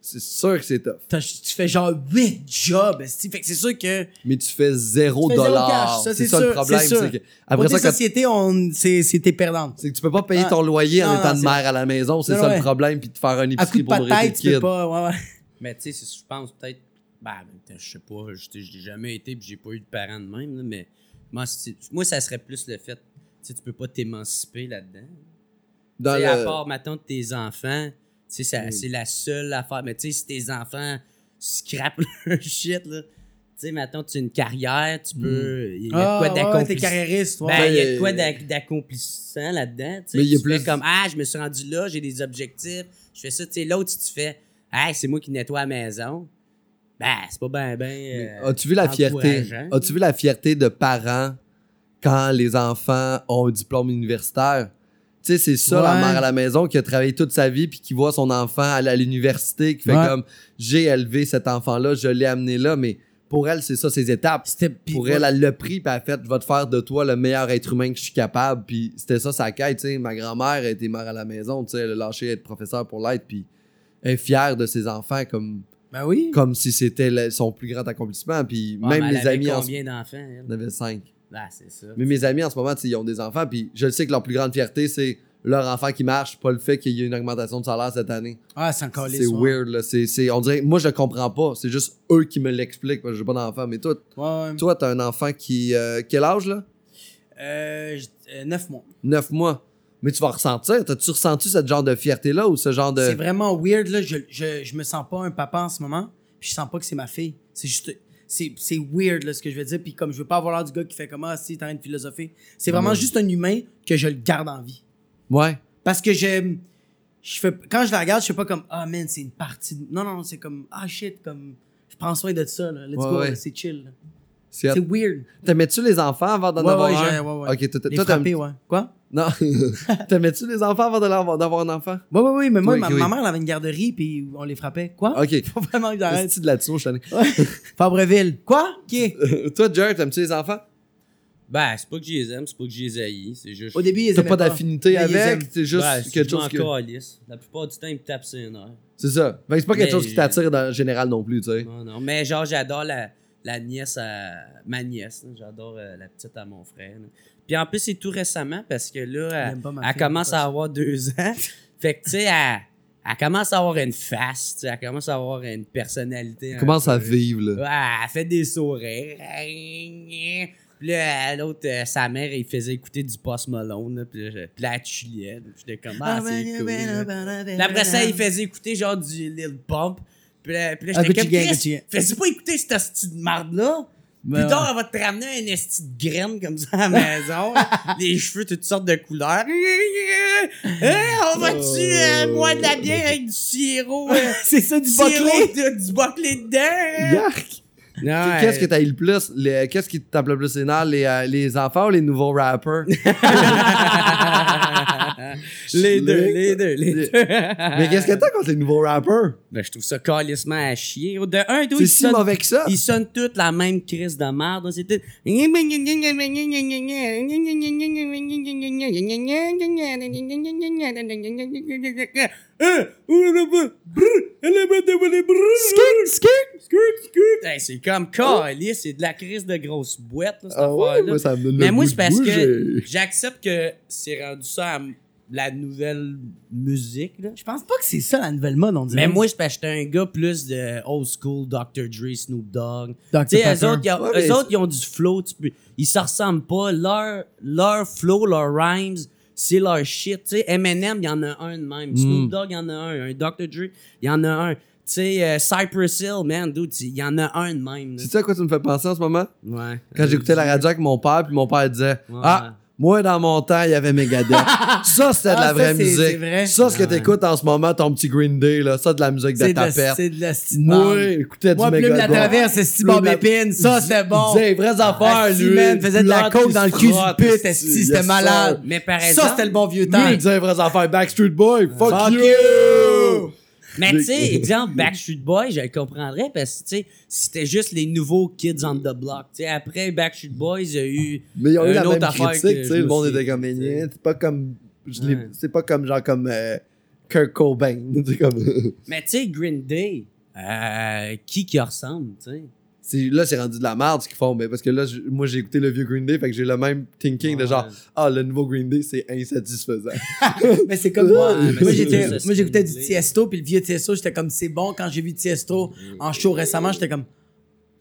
C'est sûr que c'est tough. T'as- Tu fais genre 8 jobs, esti. Fait que c'est sûr que. Mais tu fais zéro Tu fais zéro dollar. cash, ça, C'est c'est ça le sûr, problème. c'est sûr. c'est que- après Côté ça, quand- société, on, c'est, c'est t'es perdante. c'est que tu peux pas payer Ah. ton loyer en Non, étant non, de c'est- mère à la maison. C'est Non, ça ouais. le problème. Puis de faire un À coup épicerie de pour nourrir tes tu peux kids. pas. Ouais, ouais. Mais tu sais, c'est- je pense peut-être. Ben, je sais pas, je t'ai- je l'ai jamais été puis j'ai pas eu de parents de même, là, mais moi, c'est- moi, ça serait plus le fait. Tu sais, tu peux pas t'émanciper là-dedans. Dans Tu le- À part, mettons, de tes enfants, tu sais, ça- c'est la seule affaire. Mais tu sais, si tes enfants scrapent leur shit, là, tu sais, mettons, tu as une carrière, tu peux. Il y a de Ah, quoi ouais, t'es carriériste, ouais. Ben, il y a de quoi d'ac- d'accomplissant là-dedans. tu sais. Plus- comme, ah, je me suis rendu là, j'ai des objectifs, je fais ça. Tu sais, l'autre, si tu fais, ah, c'est moi qui nettoie la maison, Ben, c'est pas ben, ben. euh, As-tu vu la fierté? As-tu vu la fierté de parents quand les enfants ont un diplôme universitaire? Tu sais, c'est ça, la mère à la maison qui a travaillé toute sa vie puis qui voit son enfant aller à l'université, qui fait Ouais. comme j'ai élevé cet enfant-là, je l'ai amené là, mais pour elle, c'est ça, ses étapes. Pour elle, elle l'a pris, puis elle a fait Je vais te faire de toi le meilleur être humain que je suis capable. Puis c'était ça sa quête. tu sais. Ma grand-mère était mère à la maison, tu sais, elle a lâché être professeur pour l'être, puis elle est fière de ses enfants comme, Ben oui. comme si c'était son plus grand accomplissement. Puis Ouais, même avait amis en d'enfants, elle? avait cinq. C'est ça. Mais mes amis en ce moment, ils ont des enfants, puis je sais que leur plus grande fierté, c'est leur enfant qui marche, pas le fait qu'il y ait une augmentation de salaire cette année. Ah, c'est encore C'est weird, là. C'est, c'est- on dirait, moi, je le comprends pas. C'est juste eux qui me l'expliquent, parce que j'ai pas d'enfant. Mais toi, Ouais, ouais. toi, t'as un enfant qui. euh, quel âge, là? Euh, j- euh, neuf mois. Neuf mois. Mais tu vas ressentir. T'as-tu ressenti ce genre de fierté-là ou ce genre de. C'est vraiment weird, là. Je, je, je me sens pas un papa en ce moment. Puis je sens pas que c'est ma fille. C'est juste. C'est, c'est weird, là, ce que je veux dire. Puis comme je veux pas avoir l'air du gars qui fait comme Ah, si, t'as rien de philosopher. C'est vraiment juste un humain que je le garde en vie. Ouais. Parce que je. Je fais, quand je la regarde, je fais pas comme Ah, man, c'est une partie. de- Non, non, c'est comme Ah, shit, comme. Je prends soin de ça, là. Let's Ouais, go, ouais. c'est chill. C'est weird. T'aimais-tu les enfants avant d'en Ouais, avoir un? j'ai- ouais, ouais. Ok, toi, frapper, ouais. Quoi? Non. T'aimais-tu les enfants avant d'avoir un enfant? Ouais, ouais, ouais, mais moi, Oui, ma, oui. ma mère, elle avait une garderie, puis on les frappait. Quoi? Ok. Faut vraiment que j'arrête. De je t'en ai- Fabreville. Quoi? Qui? Toi, Jared, t'aimes-tu les enfants? Ben, c'est pas que je les aime, c'est pas que je les haïs, c'est juste. Au début, ils T'as pas d'affinité avec? C'est juste Ben, quelque chose que. calisse. La plupart du temps, ils me tapent sur les nerfs. C'est ça. Ben, c'est pas quelque Mais chose qui t'attire dans le général non plus, tu sais. Non, non. Mais genre, j'adore la, la nièce à. Ma nièce. J'adore euh, la petite à mon frère. là. Puis en plus, c'est tout récemment parce que là, elle, elle commence à avoir deux ans. fait que, tu sais, elle, elle commence à avoir une face, tu sais, elle commence à avoir une personnalité. un Commence à vivre, là. Ouais, elle fait des sourires. Puis là, l'autre, euh, sa mère, il faisait écouter du Post Malone. là, Puis là, puis là, elle chillait. Puis j'étais comme, ah, c'est cool. là. Puis après ça, il faisait écouter genre du Lil Pump. Puis là, puis là, Ah, j'étais comme, Chris, fais-tu pas écouter cette hostie de marde-là? Ben Plus tard, elle va te ramener un esti de graine comme ça à la maison. les cheveux, toutes sortes de couleurs. Hey, on va-tu euh, boire de la bière avec du sirop? euh, C'est ça, du boclé. de- du boclé dedans? Yark! Qu'est-ce que t'as eu le plus? Qu'est-ce qui te tape le plus les nerfs? Les, euh, les enfants ou les nouveaux rappers? Les deux, les deux, les deux. Mais qu'est-ce que t'as contre les nouveaux rappers? Ben, je trouve ça calissement à chier. De un, deux, C'est si sonnent- mauvais que ça? Ils sonnent toutes la même crise de merde. C'est tout... Hey, c'est comme calice, c'est de la crise de grosse boîte, là, cette Ah ouais, affaire-là. moi, ça me donne Mais le moi, c'est parce que j'accepte que c'est rendu ça à la nouvelle musique, là. Je pense pas que c'est ça la nouvelle mode, on dirait. Mais moi, c'est parce que j'étais un gars plus de old school, Dr. Dre, Snoop Dogg. Dr. Tu sais, eux autres, ils ont, Ouais, eux mais autres, ils ont du flow. Tu peux, ils se ressemblent pas. Leur, leur flow, leur rhymes, c'est leur shit. Tu sais, Eminem, il y en a un de même. Snoop Dogg, il y en a un. Un Dr. Dre, il y en a un. Tu sais, euh, Cypress Hill, man, dude, il y en a un de même. sais à quoi tu me fais penser en ce moment? Ouais. Quand j'écoutais la radio avec mon père, puis mon père disait Ouais. Ah, moi, dans mon temps, il y avait Megadeth. ça, c'était de Ah, la ça, vraie c'est- musique. c'est vrai. Ça, ce que Ouais. t'écoutes en ce moment, ton petit Green Day, là, ça, de la musique de c'est de, la, tapette. c'est de la style Moi, écoutais du Moi, Plume la Megadeth. traverse, c'est Steve Bob la- Épine. Ça, Il- c'était bon. Il les vraies affaires, Asti, lui. man, faisait de la coke dans le il cul du pute, c'était malade. Mais par Ça, exemple. c'était le bon vieux Lui, temps. il disait vraies affaires. Backstreet Boy, Fuck you! Mais tu sais, exemple, Backstreet Boys, je le comprendrais parce que, tu sais, c'était juste les nouveaux kids on the block. Tu sais, après Backstreet Boys, il y a eu. Mais ils ont eu la même critique, que tu sais. Le monde était comme, c'est pas comme, Ouais. c'est pas comme genre comme euh, Kurt Cobain. Comme, Mais tu sais, Green Day, euh, qui qui ressemble, tu sais? Là, c'est rendu de la merde ce qu'ils font. Mais parce que là, je- moi, j'ai écouté le vieux Green Day, fait que j'ai le même thinking de genre, ah, le nouveau Green Day, c'est insatisfaisant. Mais c'est comme moi. Moi, j'écoutais du. Tiesto, puis le vieux Tiesto, j'étais comme, c'est bon. Quand j'ai vu Tiesto en show récemment, j'étais comme,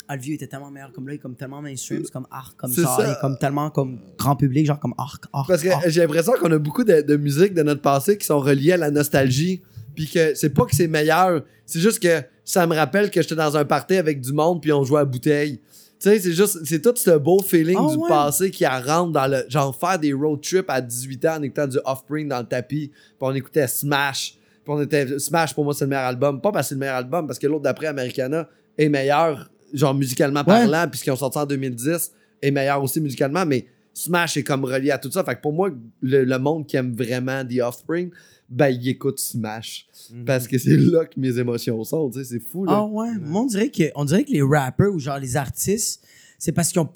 ah, le vieux était tellement meilleur comme là, il est comme tellement mainstream, c'est comme arc, comme ça, ça. il est comme tellement comme grand public, genre comme arc, arc. Parce que j'ai l'impression qu'on a beaucoup de, de musique de notre passé qui sont reliées à la nostalgie. Puis que c'est pas que c'est meilleur, c'est juste que ça me rappelle que j'étais dans un party avec du monde puis on jouait à bouteille. Tu sais, c'est juste, c'est tout ce beau feeling Ah du ouais. passé qui rentre dans le. Genre faire des road trips à 18 ans en écoutant du Offspring dans le tapis. Puis on écoutait Smash. Puis on était. Smash pour moi c'est le meilleur album. Pas parce que c'est le meilleur album, parce que l'autre d'après, Americana, est meilleur, genre musicalement parlant, puis ce qu'ils ont sorti en 2010 est meilleur aussi musicalement, mais Smash est comme relié à tout ça. Fait que pour moi, le, le monde qui aime vraiment The Offspring, ben, il écoute Smash. Mhm. Parce que c'est là que mes émotions sont, tu sais, c'est fou, là. Ah ouais, moi on dirait que on dirait que les rappers ou genre les artistes, c'est parce qu'ils ont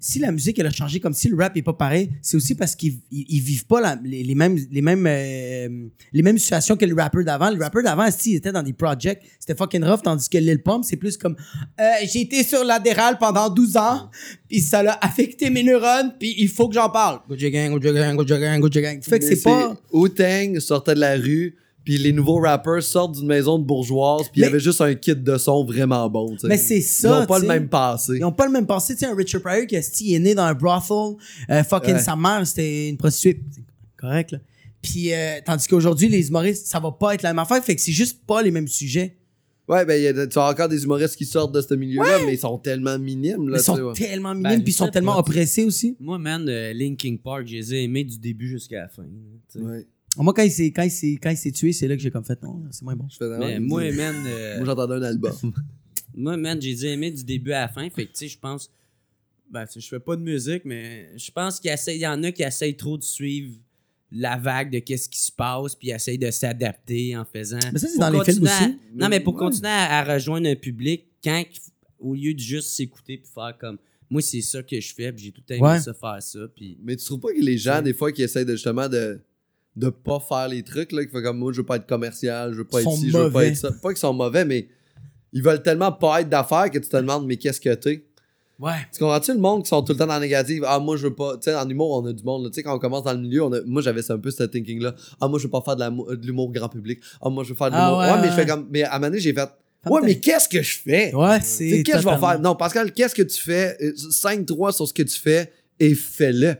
si la musique elle a changé comme si le rap est pas pareil, c'est aussi parce qu'ils ils, vivent pas la- les, les mêmes les mêmes euh, les mêmes situations que les rappers d'avant. Les rappers d'avant, si ils étaient dans des projects, c'était fucking rough tandis que Lil Pump, c'est plus comme euh, j'ai été sur l'adéral pendant 12 ans, puis ça l'a affecté mes neurones, puis il faut que j'en parle. Gucci gang, Gucci gang, Gucci gang, Gucci gang. Fait que c'est pas Wu-Tang sortait de la rue, puis les nouveaux rappers sortent d'une maison de bourgeoise, puis il y avait juste un kit de son vraiment bon. Mais c'est ça, Ils ont pas le même passé. Ils ont pas le même passé. Tu sais, un Richard Pryor qui esti, est né dans un brothel. euh, fucking Ouais. sa mère, c'était une prostituée. C'est correct, là. Puis, euh, tandis qu'aujourd'hui, les humoristes, ça va pas être la même affaire. Fait que c'est juste pas les mêmes sujets. Ouais, ben, il y a, tu as encore des humoristes qui sortent de ce milieu-là, mais ils sont tellement minimes, là, Ils sont ouais. tellement Ben, minimes, puis ils sont tellement moi, oppressés aussi. Moi, man, euh, Linkin Park, je les ai aimés du début jusqu'à la fin. là, tu sais. Ouais. Moi, quand il s'est, quand il s'est, quand il s'est tué, c'est là que j'ai comme fait, non, c'est moins bon. Je fais, Mais moi, moi, man, euh, j'entendais un album. moi, man, j'ai aimé du début à la fin. Fait que, tu sais, je pense. Ben, tu sais, je fais pas de musique, mais je pense qu'il y en a qui essayent trop de suivre la vague de qu'est-ce qui se passe, puis essayent de s'adapter en faisant. Mais ça, c'est dans les films à- aussi. Non, mais pour Ouais. continuer à, à rejoindre un public, quand, au lieu de juste s'écouter puis faire comme. Moi, c'est ça que je fais, puis j'ai tout aimé Ouais. ça, faire ça. Puis. Mais tu trouves pas que les gens, Ouais. des fois, qui essayent de, justement de de pas faire les trucs, là, qui font comme moi, je veux pas être commercial, je veux pas être ci, je veux pas être ça. Pas qu'ils sont mauvais, mais ils veulent tellement pas être d'affaires que tu te demandes, mais qu'est-ce que t'es? Ouais. Tu comprends-tu le monde qui sont tout le temps dans la négative? Ah, moi, je veux pas. Tu sais, en humour, on a du monde. là. Tu sais, quand on commence dans le milieu, on a- moi, j'avais un peu ce thinking-là. Ah, moi, je veux pas faire de l'amo- de l'humour grand public. Ah, moi, je veux faire de Ah, l'humour. ouais, ouais, mais je ouais. fais comme. Mais à donné, j'ai fait. Ouais, mais qu'est-ce que je fais? Ouais, c'est. Qu'est-ce que je vais faire? Non, Pascal, qu'est-ce que tu fais? Euh, 5-3 sur ce que tu fais et fais-le.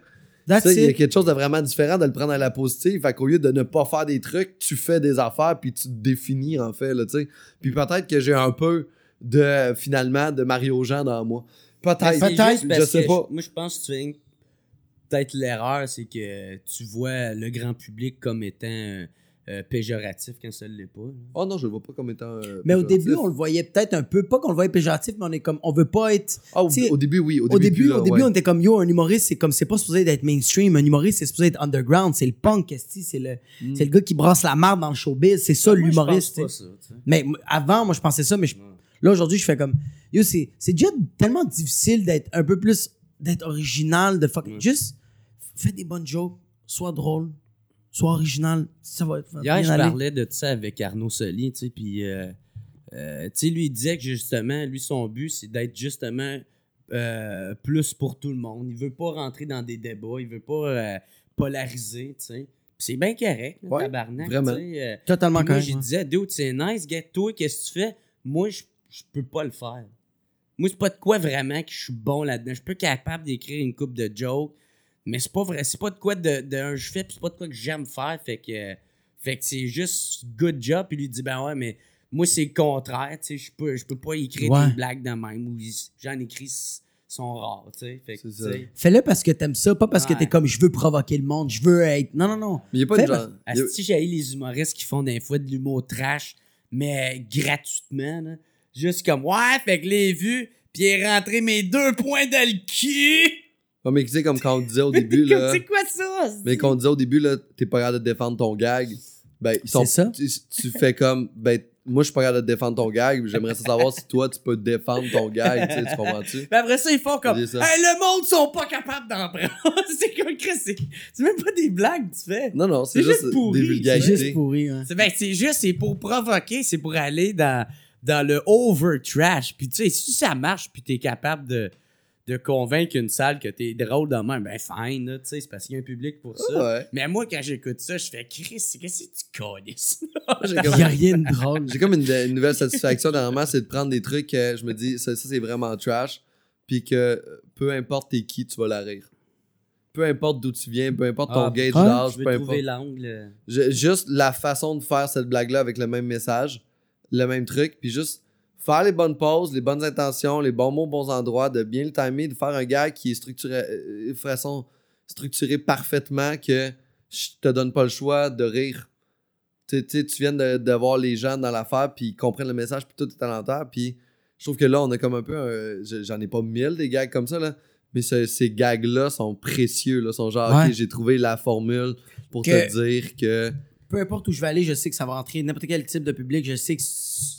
That's Il y a quelque chose de vraiment différent de le prendre à la positive. Fait qu'au lieu de ne pas faire des trucs, tu fais des affaires puis tu te définis en fait. Là, tu sais. puis peut-être que j'ai un peu de finalement de Mario Jean dans moi. Peut-être. C'est peut-être, je sais que pas. Moi, je pense que tu fais peut-être l'erreur, c'est que tu vois le grand public comme étant euh, péjoratif quand ça ne l'est pas. Oh non, je le vois pas comme étant. euh, Mais au début, on le voyait peut-être un peu, pas qu'on le voyait péjoratif, mais on est comme, on veut pas être. Ah, au, au début, oui. Au, Au début, plus, là, au début ouais. on était comme yo, un humoriste, c'est comme c'est pas supposé d'être mainstream. Un humoriste, c'est supposé être underground. C'est le punk, c'est le, Mm. c'est le gars qui brasse la marde dans le showbiz. C'est ça je l'humoriste. Mais avant, moi, je pensais ça, mais je- là aujourd'hui, je fais comme yo, c'est c'est déjà tellement difficile d'être un peu plus d'être original, de fuck. Ouais. Juste fais des bonnes jokes, sois drôle, sois original. Ça va. va Hier, je aller. parlais de ça avec Arnaud Soli, tu sais, puis, euh, euh, tu sais, lui, il disait que justement, lui, son but, c'est d'être justement euh, plus pour tout le monde. Il veut pas rentrer dans des débats, il veut pas euh, polariser, tu sais. C'est bien correct, le Ouais, tabarnak, vraiment. euh, Totalement Puis moi, correct. j'ai disais, dude, c'est nice, gars, toi, qu'est-ce que tu fais? Moi, je, je peux pas le faire. Moi, c'est pas de quoi vraiment que je suis bon là-dedans. Je suis pas capable d'écrire une coupe de jokes, mais c'est pas vrai. C'est pas de quoi de, de un je fais, puis c'est pas de quoi que j'aime faire. Fait que, fait que c'est juste good job. Puis lui dit, ben ouais, mais moi, c'est le contraire. Tu sais, je peux, je peux pas écrire Ouais. des blagues de même. Ou j'en écris, sont rares. Tu sais, fait que, ça. Fais-le parce que t'aimes ça, pas parce que t'es comme je veux provoquer le monde, je veux être. Non, non, non. Mais il n'y a pas Fais de genre. parce- il y a- Si j'ai les humoristes qui font des fois de l'humour trash, mais gratuitement, là. Juste comme, ouais, fait que les vues, puis il est rentré mes deux points dans le cul. Mais tu sais, comme quand on disait au début, là. C'est quoi ça? Mais quand on disait au début, là, t'es pas capable de défendre ton gag, ben, ils sont, ça. Tu, tu fais comme, ben, moi, je suis pas capable de défendre ton gag, mais j'aimerais savoir si toi, tu peux défendre ton gag, tu sais, tu comprends-tu? Mais après ça, ils font comme. Hey, le monde sont pas capables d'en prendre. c'est comme, Chris, c'est c'est même pas des blagues tu fais. Non, non, c'est C'est juste, juste pourri, des C'est juste pourri. hein. C'est ben, c'est juste, c'est pour provoquer, c'est pour aller dans, dans le over trash. Puis tu sais, si ça marche, puis t'es capable de, de convaincre une salle que t'es drôle de même, ben fine, là, tu sais, c'est parce qu'il y a un public pour ça. Ah ouais. Mais moi, quand j'écoute ça, je fais Chris, qu'est-ce que tu connais? Il comme, y a rien de drôle. j'ai comme une, une nouvelle satisfaction dernièrement, c'est de prendre des trucs que je me dis, ça, ça, c'est vraiment trash, puis que euh, peu importe t'es qui, tu vas la rire. Peu importe d'où tu viens, peu importe ton Ah, d'âge, Je veux peu importe. l'angle. Je- juste la façon de faire cette blague-là avec le même message, le même truc, puis juste faire les bonnes pauses, les bonnes intentions, les bons mots, bons endroits, de bien le timer, de faire un gag qui est structuré euh, de façon structurée parfaitement que je te donne pas le choix de rire. Tu tu tu viens de, de voir les gens dans l'affaire, puis ils comprennent le message, puis tout est talentueux, puis Je trouve que là, on a comme un peu. J'en ai pas mille des gags comme ça, là. Mais ce- ces gags-là sont précieux, là. Sont genre, Ouais. ok, j'ai trouvé la formule pour Que- te dire que. Peu importe où je vais aller, je sais que ça va entrer n'importe quel type de public. Je sais que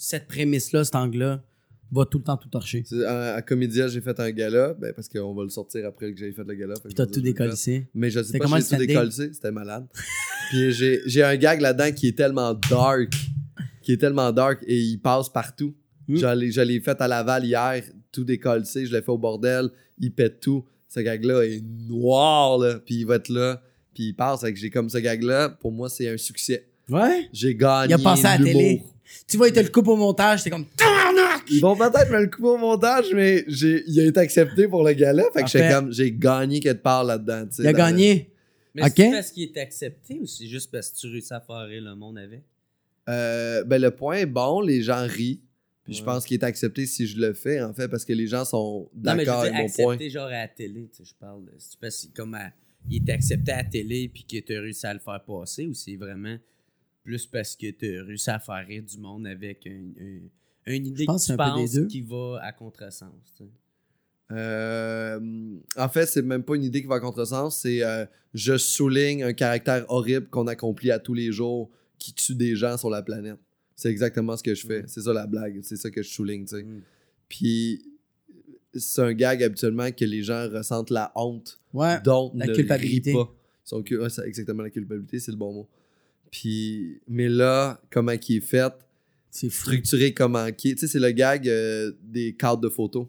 cette prémisse-là, cet angle-là, va tout le temps tout torcher. À, à Comédia, j'ai fait un gala, ben, parce qu'on va le sortir après que j'ai fait le gala. Puis t'as tout décollissé. Mais je sais pas comment si j'ai tout décollé, c'était malade. Puis j'ai j'ai un gag là-dedans qui est tellement dark, qui est tellement dark et il passe partout. Mm. Je l'ai- fait à Laval hier, tout décollé, je l'ai fait au bordel, il pète tout. Ce gag-là est noir, là, puis il va être là, puis il passe. Que j'ai comme ce gag-là, pour moi, c'est un succès. Ouais? J'ai gagné Il a passé à la télé. Tu vois, il te le coupe au montage, c'est comme Tabarnak! Ils vont peut-être me le couper au montage, mais j'ai- il a été accepté pour le gala. Fait que j'ai comme j'ai gagné quelque part là-dedans. tu sais, Il a dans le- gagné. Mais Ok. c'est parce qu'il est accepté ou c'est juste parce que tu réussis à faire rire le monde avec? Euh, ben le point est bon, les gens rient. Puis je Ouais. pense qu'il est accepté si je le fais, en fait, parce que les gens sont Non, mais je d'accord veux avec dire, mon point. accepté genre à la télé, tu sais, je parle de... C'est parce que comme à- il est accepté à la télé puis que tu as réussi à le faire passer ou c'est vraiment plus parce que tu as réussi à faire rire du monde avec un- un- une idée pense que tu penses deux. qui va à contresens. Euh, en fait, c'est même pas une idée qui va à contresens, c'est euh, je souligne un caractère horrible qu'on accomplit à tous les jours qui tue des gens sur la planète. C'est exactement ce que je fais. Mm. C'est ça la blague. C'est ça que je souligne. Mm. Puis c'est un gag habituellement que les gens ressentent la honte Ouais. dont la ne culpabilité. rient pas. Ils sont ouais, exactement la culpabilité, c'est le bon mot. Puis, mais là, comment qui est fait, C'est structuré comment qui est. Tu sais, c'est le gag euh, des cadres de photos.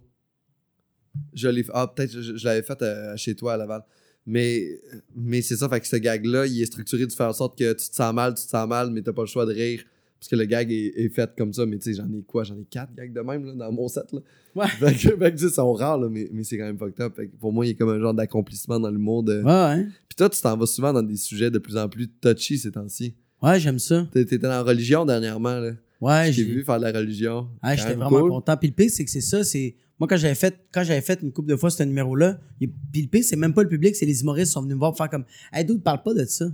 Je l'ai ah, peut-être je, je l'avais fait euh, chez toi à Laval. Mais, mais c'est ça, fait que ce gag-là, il est structuré de faire en sorte que tu te sens mal, tu te sens mal, mais t'as pas le choix de rire. Parce que le gag est, est fait comme ça, mais tu sais, j'en ai quoi? J'en ai quatre gags de même là, dans mon set. Là. Ouais. Fait que, fait que, tu sais, ils sont rares, là, mais, mais c'est quand même fucked up. Fait que pour moi, il y a comme un genre d'accomplissement dans l'humour. De... Ouais, ouais. Puis toi, tu t'en vas souvent dans des sujets de plus en plus touchy ces temps-ci. Ouais, j'aime ça. T'é- T'étais dans la religion dernièrement, là. Ouais, j'ai vu faire de la religion. Ah, Quand j'étais vraiment cool. content. Puis le pire, c'est que c'est ça. C'est moi quand j'avais fait quand j'avais fait une couple de fois ce numéro-là. il- Puis le pire, c'est même pas le public, c'est les humoristes qui sont venus me voir pour faire comme, hey, dude, parle pas de ça.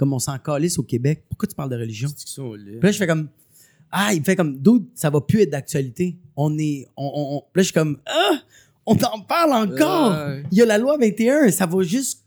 Comme on s'en calisse au Québec. Pourquoi tu parles de religion? Puis là, je fais comme, ah, il me fait comme, dude, ça va plus être d'actualité. On est, on, on, on- Puis là, je suis comme, ah, on en parle encore. Ouais. Il y a la loi 21, ça va juste,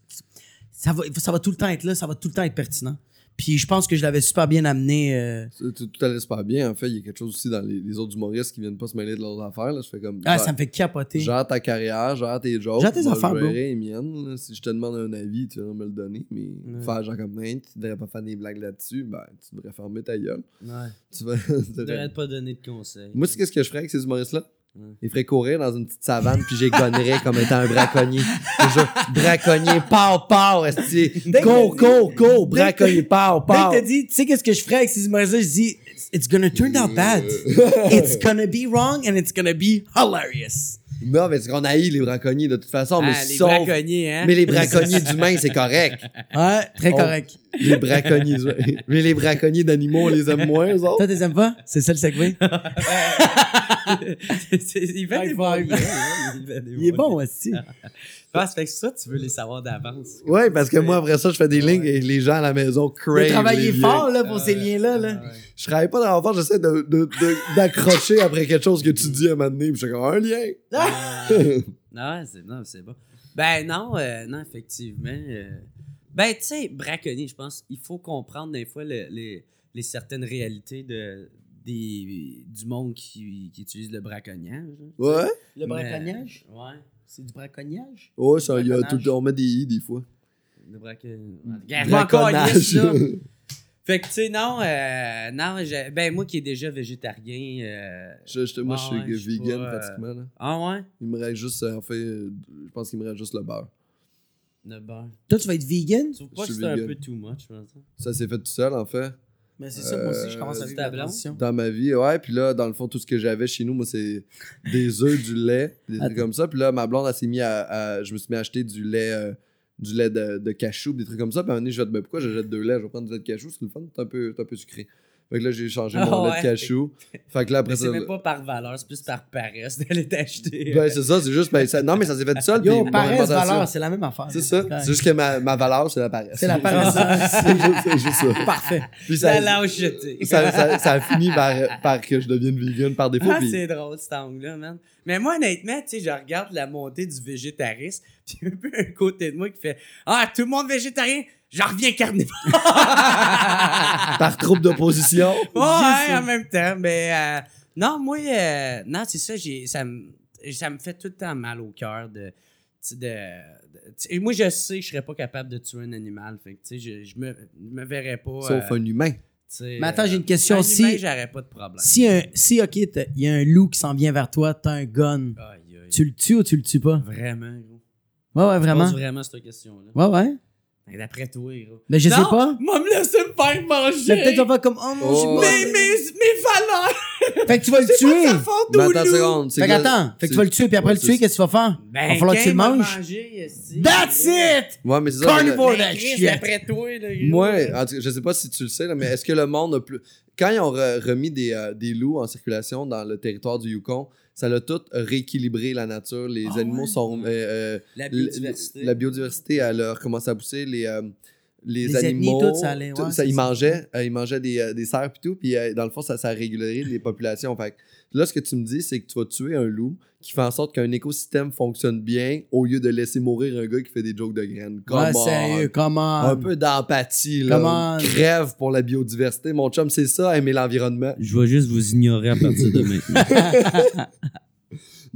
ça va, ça va tout le temps être là, ça va tout le temps être pertinent. Puis je pense que je l'avais super bien amené. euh, Tout, tout, allait super bien. En fait, il y a quelque chose aussi dans les, les autres humoristes qui viennent pas se mêler de leurs affaires. Là. Je fais comme. Ah, ça me fait capoter. Gère ta carrière, gère tes jokes. Gère tes affaires, bro. verrai les miennes. là. Si je te demande un avis, tu vas me le donner. Mais Ouais. faire genre comme Hey, tu devrais pas faire des blagues là-dessus, ben, tu devrais fermer ta gueule. Ouais. Tu vas- tu Tu devrais- devrais pas donner de conseils. Moi, c'est qu'est-ce que je ferais avec ces humoristes-là? Ouais. Ils feraient courir dans une petite savane, puis j'ai gonnerais comme étant un braconnier. Toujours, braconnier, pow, pow, esti. Dès que Cours, cours, cours, dès braconnier, pow, Dès pow. que t'as dit, tu sais qu'est-ce que je ferais avec ces humoristes-là, je dis, it's gonna turn out bad. It's gonna be wrong and it's gonna be hilarious. Non, mais c'est qu'on haït les braconniers de toute façon, mais Ah, les sauf- braconniers, hein? Mais les braconniers d'humains, c'est correct. Ouais, très correct. Les braconniers, mais les braconniers d'animaux, on les aime moins, eux autres. Toi, t'es aimes pas? C'est ça le segway? Il fait des bons il est bon aussi. Ah, ça fait que ça, tu veux les savoir d'avance. Ouais, parce que moi, après ça, je fais des lignes et les gens à la maison crave. les fort, là, pour ces liens-là, là. Je travaille pas dans l'enfant, j'essaie de, de, de- d'accrocher après quelque chose que tu dis à un moment donné, puis je fais comme un lien. Ah! non, c'est, non, c'est bon. Ben non, euh, non, effectivement. euh, ben, tu sais, braconnier, je pense, il faut comprendre des fois le- les, les certaines réalités de, des, du monde qui, qui utilise le braconnage. Ouais? Le Mais- braconniage? Ouais. C'est du braconniage? Ouais, ça, il y a Braconnage? tout, on met des i des fois. Le braque... Braconnage. Fait que, tu sais, non, euh, non, j'ai- ben, moi qui est déjà végétarien. euh, Je, je- moi, Ouais, je suis vegan pas, euh, pratiquement. Là. Ah ouais? Il me reste juste, euh, en fait, euh, je pense qu'il me reste juste le beurre. Le beurre. Toi, tu vas être vegan? Tu trouves pas Je que c'est un peu too much, je pense? hein? Ça s'est fait tout seul, en fait. Mais c'est ça, moi aussi, je commence à vivre la transition. Dans ma vie, ouais. Puis là, dans le fond, tout ce que j'avais chez nous, moi, c'est des œufs, du lait, des trucs comme ça. Puis là, ma blonde, elle s'est mis à, à- Je me suis mis à acheter du lait, euh, du lait de, de cachou, des trucs comme ça. Puis à un moment donné, je vais te ben, pourquoi j'achète deux laits? Je vais prendre du lait de cachou, c'est le fun, c'est un peu, un peu sucré. Fait que là, j'ai changé mon lait ouais. de cachou. Fait que là, après Mais ça. c'est même pas par valeur, c'est plus par paresse d'aller t'acheter. Ben, c'est ça, c'est juste. ben, ça- non, mais ça s'est fait tout seul. Yo, paresse, valeur, c'est la même affaire. C'est ça. C'est juste que ma, ma valeur, c'est la paresse. C'est la paresse. c'est juste, ça. Parfait. Puis Ça ça, lâcheté. ça, ça, ça a fini par, par que je devienne vegan par défaut. Ah, puis- c'est drôle cet angle-là, man. Mais moi, honnêtement, tu sais, je regarde la montée du végétarisme, puis un peu un côté de moi qui fait Ah, tout le monde végétarien, j'en reviens carnivore. par troupe d'opposition? ouais, en même temps. Mais euh, non, moi, euh, non, c'est ça, j'ai, ça, me, ça me fait tout le temps mal au cœur de. de, moi, je sais que je serais pas capable de tuer un animal. Fait que, tu sais, je, je me, je me verrais pas. Sauf euh, un humain. Mais attends, j'ai une question. un Si- humain, j'aurais pas de problème. Si, un, si ok, il y a un loup qui s'en vient vers toi, t'as un gun, Aïe, aïe. tu le tues ou tu le tues pas? Vraiment, gros. Ouais, ouais, Je vraiment. pose vraiment cette question-là. Ouais, ouais. Ben, D'après toi, gros. Mais je non, sais pas. Moi, me laisser me faire manger. C'est peut-être on va comme, oh Oh. Mais pas- mes, mes valeurs. Fait que tu vas le pas tuer. faute Mais au attends seconde. Fait que attends, fait que tu vas le tuer, puis après Ouais, le tuer, qu'est-ce que tu vas faire? Ben, va falloir que tu le manges. manger. That's it! Ouais, mais c'est ça. Carnivore. mais- Ben, that Chris, shit. D'après toi, là. Moi, en tout cas, je sais pas si tu le sais, là, mais est-ce que le monde a plus. Quand ils ont re- remis des, euh, des loups en circulation dans le territoire du Yukon, ça l'a tout rééquilibré la nature. Les Ah animaux ouais? sont. euh, euh, La biodiversité. La biodiversité, elle a recommencé à pousser. Les, les, Les ethnies, animaux. tout, ça allait, ouais, ça, c'est ils ça. mangeaient, euh, ils mangeaient des, euh, des cerfs et tout. Puis euh, dans le fond, ça, ça a régulé les populations. Fait que là, ce que tu me dis, c'est que tu vas tuer un loup qui fait en sorte qu'un écosystème fonctionne bien au lieu de laisser mourir un gars qui fait des jokes de graines. Ouais, sérieux, comment? Un peu d'empathie, là. Comment- Crève pour la biodiversité. Mon chum, c'est ça, aimer l'environnement. Je vais juste vous ignorer à partir de maintenant.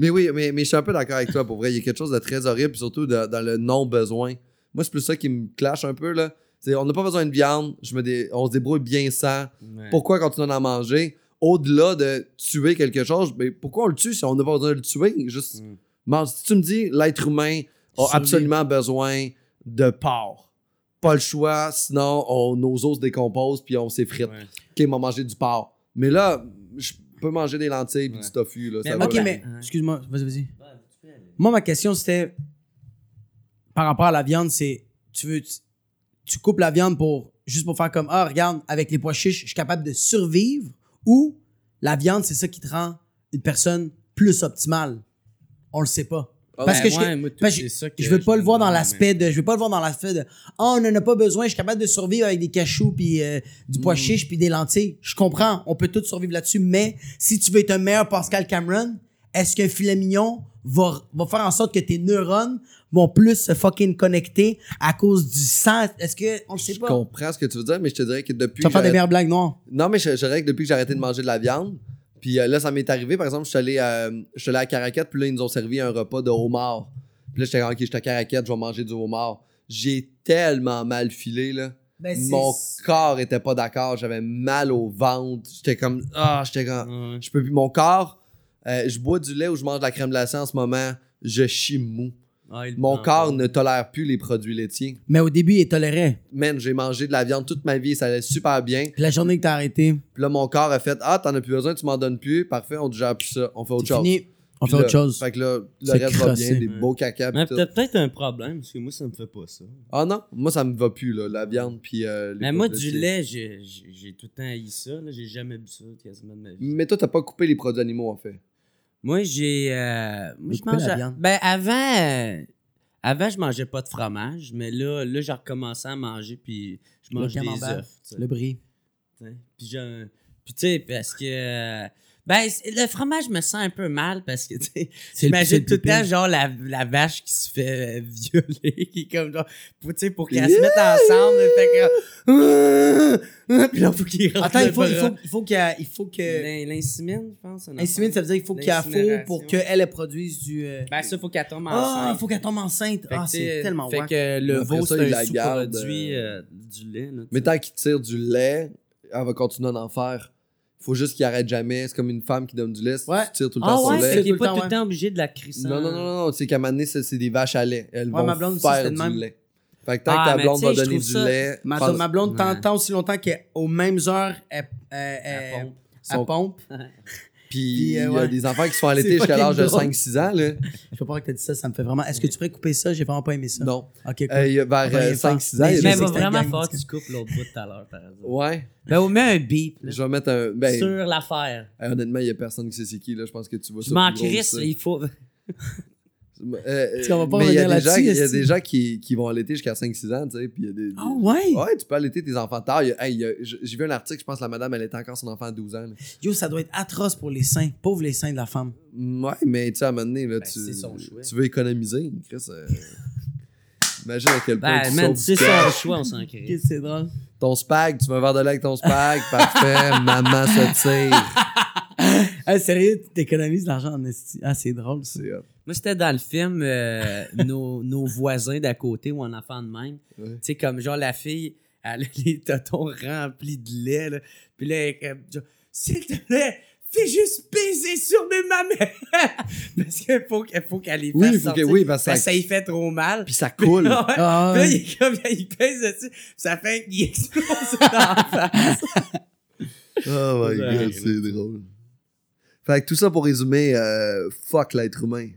Mais oui, mais, mais je suis un peu d'accord avec toi, pour vrai. Il y a quelque chose de très horrible, surtout de- dans le non-besoin. Moi, c'est plus ça qui me clash un peu, là. C'est, on n'a pas besoin de viande, je me dé- on se débrouille bien sans. Pourquoi continuer d'en manger? Au-delà de tuer quelque chose, mais pourquoi on le tue si on n'a pas besoin de le tuer? Juste Mm. mange. Si tu me dis l'être humain a absolument besoin de porc, pas le choix, sinon on, nos os se décomposent puis on s'effrite. Ouais. Ok, m'a mangé du porc. Mais là, je peux manger des lentilles Ouais. du tofu. Là, ça Mais va. Ok, mais, excuse-moi, vas-y, vas-y. Moi, ma question, c'était par rapport à la viande, c'est tu veux tu, tu coupes la viande pour juste pour faire comme ah regarde avec les pois chiches, je suis capable de survivre ou la viande c'est ça qui te rend une personne plus optimale. On le sait pas. Parce que je- parce que Je veux pas le voir dans l'aspect de je veux pas le voir dans l'aspect de oh on en a pas besoin, je suis capable de survivre avec des cachous puis euh, du pois Mm. chiche puis des lentilles. Je comprends, on peut tous survivre là-dessus, mais si tu veux être un meilleur Pascal Cameron, est-ce qu'un filet mignon va, va faire en sorte que tes neurones vont plus se fucking connecter à cause du sang? Est-ce que on le sait Je pas? comprends ce que tu veux dire, mais je te dirais que depuis. Tu vas faire des meilleures blagues noires. Non, mais je, je dirais que depuis que j'ai arrêté de manger de la viande, puis euh, là, ça m'est arrivé. Par exemple, je suis allé, euh, je suis allé à Caracat, puis là, ils nous ont servi un repas de homard. Puis là, j'étais comme, ok, j'étais à Caracat, je vais manger du homard. J'ai tellement mal filé, là. Ben, Mon corps était pas d'accord, j'avais mal au ventre. J'étais comme, ah, j'étais comme, je peux plus. Mon corps, euh, je bois du lait ou je mange de la crème glacée en ce moment, je chie mou. Mon corps ne tolère plus les produits laitiers. Mais au début, il tolérait. Man, j'ai mangé de la viande toute ma vie, ça allait super bien. Puis la journée que t'as arrêté, Puis là, mon corps a fait Ah, t'en as plus besoin, tu m'en donnes plus. Parfait, on digère plus ça. On fait autre chose. fini. On Puis fait là, autre chose. Fait que là, le reste va bien, des beaux caca. Mais t'as peut-être un problème, parce que moi, ça me fait pas ça. Ah non, moi, ça me va plus, là, la viande. Puis. euh, les Mais moi, du lait, j'ai tout le temps haï ça. J'ai jamais bu ça quasiment de ma vie. Mais toi, t'as pas coupé les produits animaux, en fait. Moi, j'ai. euh, moi, je mange. viande. Ben, avant. euh, avant, je mangeais pas de fromage, mais là, là j'ai recommencé à manger, puis je Le mange des camembert, œufs. Le brie. Puis, tu sais, parce que. Ben, le fromage me sent un peu mal parce que, tu sais, j'imagine tout le temps, genre, la, la vache qui se fait euh, violer, qui est comme, genre, pour, tu sais, pour qu'elle se mette ensemble, fait que. Puis là, faut qu'il rentre Attends, il faut, il faut, il faut qu'il y a- il faut que. L'in- L'insémine, je pense. un Insémine, ça veut dire qu'il faut qu'il y ait à four pour qu'elle elle produise du. euh, Ben, ça, faut qu'elle tombe Ah, enceinte. il faut qu'elle tombe enceinte. Fait Ah, c'est tellement Fait wack. que le veau, ça, c'est il un la garde, sous-produit euh, euh, du lait. Là, Mais tant qu'il tire du lait, elle va continuer d'en faire. Faut juste qu'il arrête jamais. C'est comme une femme qui donne du lait. Si Ouais. tu tires tout le Ah temps ouais, son c'est lait. tout pas le tout le temps obligé de la crisser. Non, non, non, non, non. C'est qu'à un moment donné, c'est c'est des vaches à lait. Elles Ouais, vont ma blonde aussi, faire c'était du même. lait. Fait que tant Ah, que ta mais blonde tu va je donner trouve du ça- lait, Ma, pense- ma blonde, tant, Ouais. tant aussi longtemps qu'aux mêmes heures, elle, elle, Elle elle- pompe. elle Son- pompe. Puis il y euh, a ouais. des enfants qui allaiter C'est jusqu'à l'âge de drôle. 5-6 ans, là. Je peux pas que t'as dit ça, ça me fait vraiment. Est-ce que tu pourrais couper ça? J'ai vraiment pas aimé ça. Non. Ok, cool. Euh, vers On va rien euh, 5-6 ans, un vraiment gang, falloir tu tu coupes l'autre bout tout à l'heure, par exemple. Ouais. Ben, on met un beep, là, Je vais mettre un. Ben, sur l'affaire. honnêtement, il y a personne qui sait c'est qui, là. Je pense que tu vois ça. Je m'en crisse, ça. il faut... Euh, Tu vas pas mais il y a des gens, y a des gens qui, qui vont allaiter jusqu'à 5-6 ans, tu sais, puis il y a des... Ah ouais? Ouais, tu peux allaiter tes enfants tard. Hey, J'ai vu un article, je pense que la madame, elle était encore son enfant à 12 ans. là. Yo, ça doit être atroce pour les seins. Pauvre les seins de la femme. Ouais, mais tu sais, à un moment donné, là, Ben, tu, veux économiser. Chris, euh, Imagine à quel point Ben, tu man, c'est son choix, on s'en crée. c'est drôle? Ton spag, tu veux un verre de lait avec ton spag, parfait, maman se tire. Ah, sérieux, t'économises de l'argent en esti. Ah, c'est drôle, ça. C'est. Moi, c'était dans le film euh, nos, nos voisins d'à côté ou un enfant de même. Ouais. Tu sais, comme genre la fille, elle a les totons remplis de lait. Là. Puis là, elle est comme, genre, s'il te plaît, fais juste baiser sur mes mamelles. parce qu'il faut, qu'elle- faut qu'elle les fasse Oui, faut que- sortir. oui, parce que ça- y fait trop mal. Puis ça coule. Ouais. Ah, Puis là, ouais. il est comme, il pèse dessus. Ça fait qu'il explose dans la face. Oh my Ouais. god, c'est drôle. Fait que tout ça pour résumer, euh, fuck l'être humain.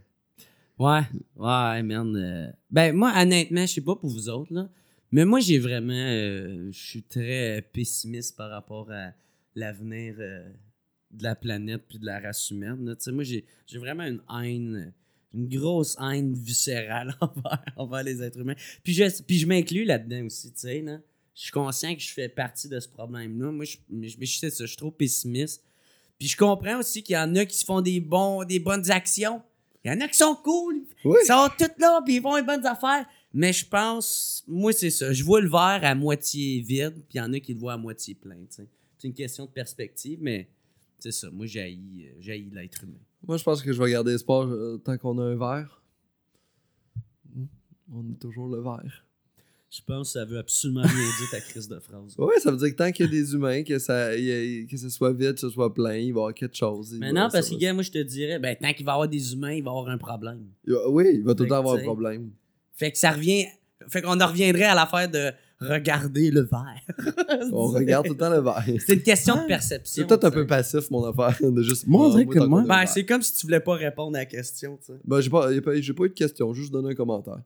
Ouais, ouais, man. euh, Ben, moi, honnêtement, je sais pas pour vous autres, là, mais moi, j'ai vraiment. euh, Je suis très pessimiste par rapport à l'avenir de la planète puis de la race humaine. là. Moi, j'ai vraiment une haine, une grosse haine viscérale envers, les êtres humains. Puis je, puis je m'inclus là-dedans aussi, tu sais, là. Je suis conscient que je fais partie de ce problème-là. Moi, je, je, je sais je suis trop pessimiste. Puis je comprends aussi qu'il y en a qui se font des, bons, des bonnes actions. Il y en a qui sont cool. Oui. Ils sont tous là, puis ils font les bonnes affaires. Mais je pense, moi, c'est ça. Je vois le verre à moitié vide, puis il y en a qui le voient à moitié plein. C'est une question de perspective, mais c'est ça. Moi, j'ai l'être humain. Moi, je pense que je vais garder espoir euh, tant qu'on a un verre. Hmm, On a toujours le verre. Je pense que ça veut absolument rien dire ta crise de phrase. Ouais, ça veut dire que tant qu'il y a des humains, que ça, y a- que ce soit vide, que ce soit plein, il va y avoir quelque chose. Mais non, parce que, gars, moi, je te dirais, ben, tant qu'il va y avoir des humains, il va y avoir un problème. Oui, il va tout le temps avoir un problème. Fait que ça revient. Fait qu'on en reviendrait à l'affaire de regarder le verre. On regarde tout le temps le verre. C'est une question de perception. C'est peut-être un peu passif, mon affaire, de juste. Moi, on dirait que moi- Ben, c'est comme si tu voulais pas répondre à la question. Ben, j'ai pas, pas- j'ai pas eu de question, juste donné un commentaire.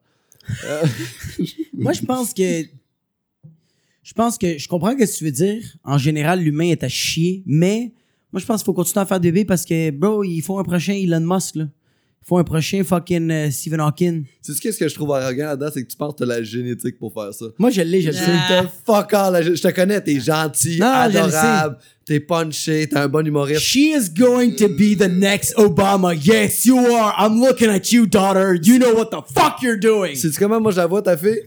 Euh, Moi, je pense que. Je pense que. Je comprends ce que tu veux dire. En général, l'humain est à chier. Mais moi, je pense qu'il faut continuer à faire des bébés parce que, bro, il faut un prochain Elon Musk, là. Faut un prochain fucking euh, Stephen Hawking. Tu sais qu'est-ce que je trouve arrogant là-dedans, c'est que tu penses que t'as la génétique pour faire ça. Moi, je l'ai, je le sais. T'as fuck all, la je te connais, t'es gentil, Non, je le adorable, t'es punché, t'es un bon humoriste. She is going to be the next Obama. Yes, you are. I'm looking at you, daughter. You know what the fuck you're doing. Sais-tu comment moi je la vois, ta fille?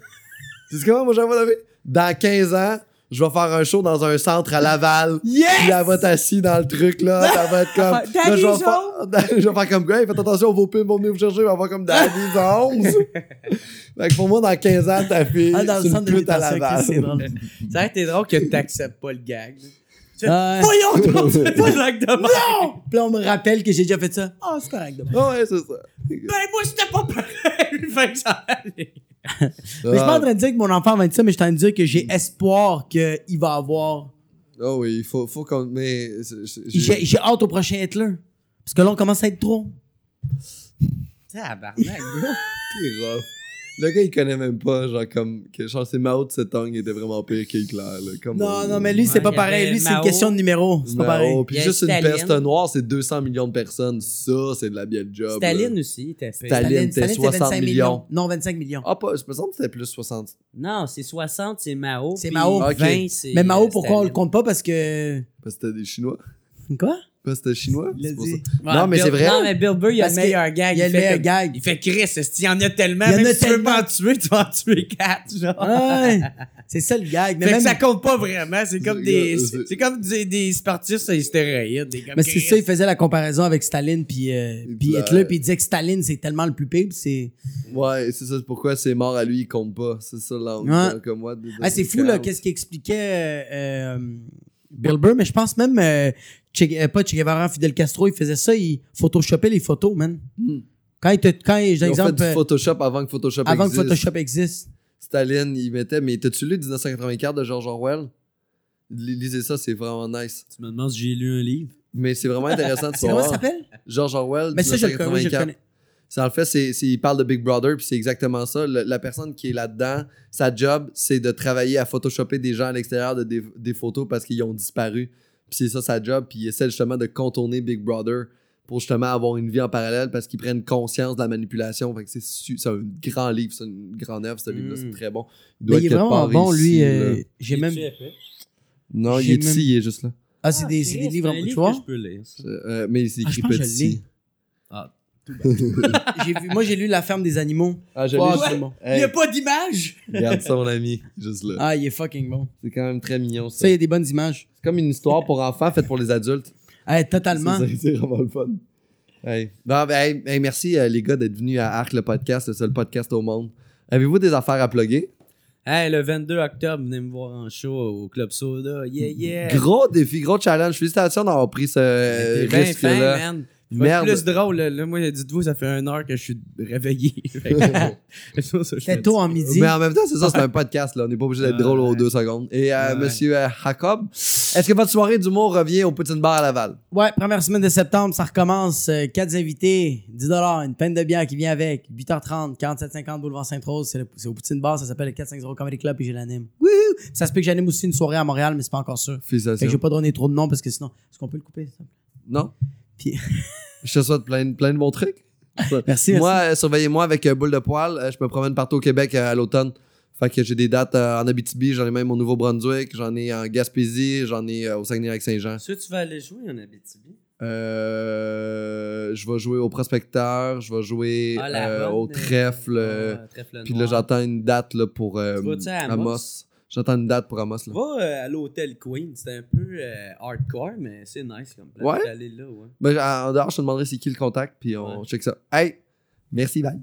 Sais-tu comment moi je la vois, ta fille? Dans 15 ans, je vais faire un show dans un centre à Laval. Yes! Puis elle va être assise dans le truc, là. Ça va être comme. Là, je, vais faire, je vais faire comme, hey, faites attention, vos pubs vont venir vous chercher. On va faire comme Daddy's 11. fait que pour moi, dans 15 ans, ta fille, Ah, dans le c'est une centre de pute à Laval. C'est. Ça aurait été drôle que t'acceptes pas le gag. Voyons donc, tu fais pas de blague de même. Non! Puis là, on me rappelle que j'ai déjà fait ça. Ah, c'est correct. demain. Ah ouais, c'est ça. Ben, moi, c'était pas pareil. Fait que ça allait. Mais je suis pas en train de dire que mon enfant va être ça, mais je suis en train de dire que j'ai espoir qu'il va avoir. Ah oui, il faut, faut qu'on. Mais. j'ai- hâte au prochain Hitler. Parce que là, on commence à être trop. Tabarnak, bro. C'est rough. Le gars, il connaît même pas, genre, comme. Que, genre, c'est Mao Tse-Tung était vraiment pire qu'Hitler, là. Comme Non, on- non, mais lui, c'est Ouais, pas il pareil. Lui, c'est une question de numéro. C'est pas pareil. Puis Il juste une peste noire, c'est 200 millions de personnes. Ça, c'est de la belle job. Staline là. aussi, était. Staline. c'était 60 millions. Non, 25 millions. Ah, pas, je me semble que c'était plus 60. Non, c'est 60, c'est Mao. C'est Mao. 20, Ok. c'est. mais Mao, euh, pourquoi on le compte pas? Parce que. Parce que c'était des Chinois. Quoi? C'était chinois? Ouais, Non, mais Bill- c'est vrai. Non, mais Bill Burr, il a le meilleur gag. il y a le fait meilleur comme- gag. Il fait Chris, il y en a tellement? Il y en même a si tu veux tellement. pas en tuer, tu vas en tuer quatre, genre. Ouais. c'est ça le gag. Mais Fait même. que ça compte pas vraiment. C'est comme des, c'est- c'est comme des, des sportifs sur les stéroïdes. des comme Mais c'est ça, il faisait la comparaison avec Staline puis euh, puis Hitler. Hitler, puis il disait que Staline, c'est tellement le plus pire, puis c'est... Ouais, c'est ça, c'est pourquoi c'est mort à lui, il compte pas. C'est ça l'angle. Ouais. Comme moi. Ah, c'est fou, là, qu'est-ce qu'il expliquait euh, euh, Bill Burr, mais je pense même, euh, Che, euh, pas Che Guevara, Fidel Castro, il faisait ça, il photoshopait les photos, man. Hmm. Quand il te, quand il, Ils ont fait exemple, du euh, Photoshop avant que Photoshop avant que existe. Photoshop existe. Staline, il mettait. Mais t'as-tu lu 1984 de George Orwell? Li- Lisez ça, c'est vraiment nice. Tu me demandes si j'ai lu un livre? Mais c'est vraiment intéressant de C'est comment ça savoir. s'appelle? George Orwell, Mais ça, je le connais. oui, je le 1984. connais. Ça, en le fait, c'est, c'est- il parle de Big Brother, puis c'est exactement ça. Le- la personne qui est là-dedans, sa job, c'est de travailler à photoshopper des gens à l'extérieur de des, des photos parce qu'ils ont disparu. Puis c'est ça sa job, puis il essaie justement de contourner Big Brother pour justement avoir une vie en parallèle parce qu'ils prennent conscience de la manipulation. Fait que c'est, su- c'est un grand livre, c'est une grande œuvre, ce livre-là, c'est Mm. très bon. Mais il est être quelque vraiment part bon, ici, lui. euh, J'ai même. Non, il est ici, même- il est juste là. Ah, c'est des, c'est des livres. Tu vois? je peux lire. Euh, mais c'est Ah, écrit pense que je J'ai vu- Moi, j'ai lu La ferme des animaux. Ah, Oh, l'ai c'est juste- bon. Hey, pas d'image? Regarde ça, mon ami. Juste là. Ah, il est fucking bon. C'est quand même très mignon, ça. Ça, il y a des bonnes images. C'est comme une histoire pour enfants faite pour les adultes. Ah, totalement. C'est c'est vraiment le fun. Hey. Ben, hey, hey, merci euh, les gars d'être venus à Arc le podcast, le seul podcast au monde. Avez-vous des affaires à plugger? Hey, le 22 octobre, venez me voir en show au Club Soda. Yeah, yeah. Gros défi, gros challenge. Félicitations d'avoir pris ce T'es bien fin, risque-là. man. Merde. Plus drôle, là. Moi, dites-vous, ça fait une heure que je suis réveillé. C'était tôt en midi. Mais en même temps, c'est ça, c'est un podcast. là. On n'est pas obligé d'être Ouais. drôle aux deux secondes. Et euh, Ouais. monsieur euh, Jacob, est-ce que votre soirée d'humour revient au Poutine Bar à Laval? Ouais, première semaine de septembre, ça recommence. Euh, quatre invités, 10 une peine de bière qui vient avec. 8h30, 47,50 Boulevard Sainte-Rose. C'est, au Poutine Bar, ça s'appelle le 450 Comedy Club et je l'anime. Wouhou! Ça se peut que j'anime aussi une soirée à Montréal, mais c'est pas encore sûr. Fait que je vais pas donner trop de noms parce que sinon, est-ce qu'on peut le couper? ça? Non? Puis- Je te souhaite plein, plein de bons trucs. Merci, Moi, euh, surveillez-moi avec euh, boule de poil. Euh, je me promène partout au Québec euh, à l'automne. Fait que j'ai des dates euh, en Abitibi, j'en ai même au Nouveau-Brunswick, j'en ai en Gaspésie, j'en ai euh, au Saguenay-Lac-Saint-Jean. Est-ce que tu vas aller jouer en Abitibi? Euh, je vais jouer au Prospecteur, je vais jouer Ah, euh, bonne, au euh, Trèfle. euh, ah, trèfle Puis là, j'attends une date là, pour euh, Tu vas-tu à Amos. J'attends une date pour Amos. Là. Va euh, à l'hôtel Queen, c'est un peu euh, hardcore, mais c'est nice comme place Ouais? d'aller là, ouais. Ben, en dehors, je te demanderai c'est qui le contact, puis on Ouais. check ça. Hey, merci, bye.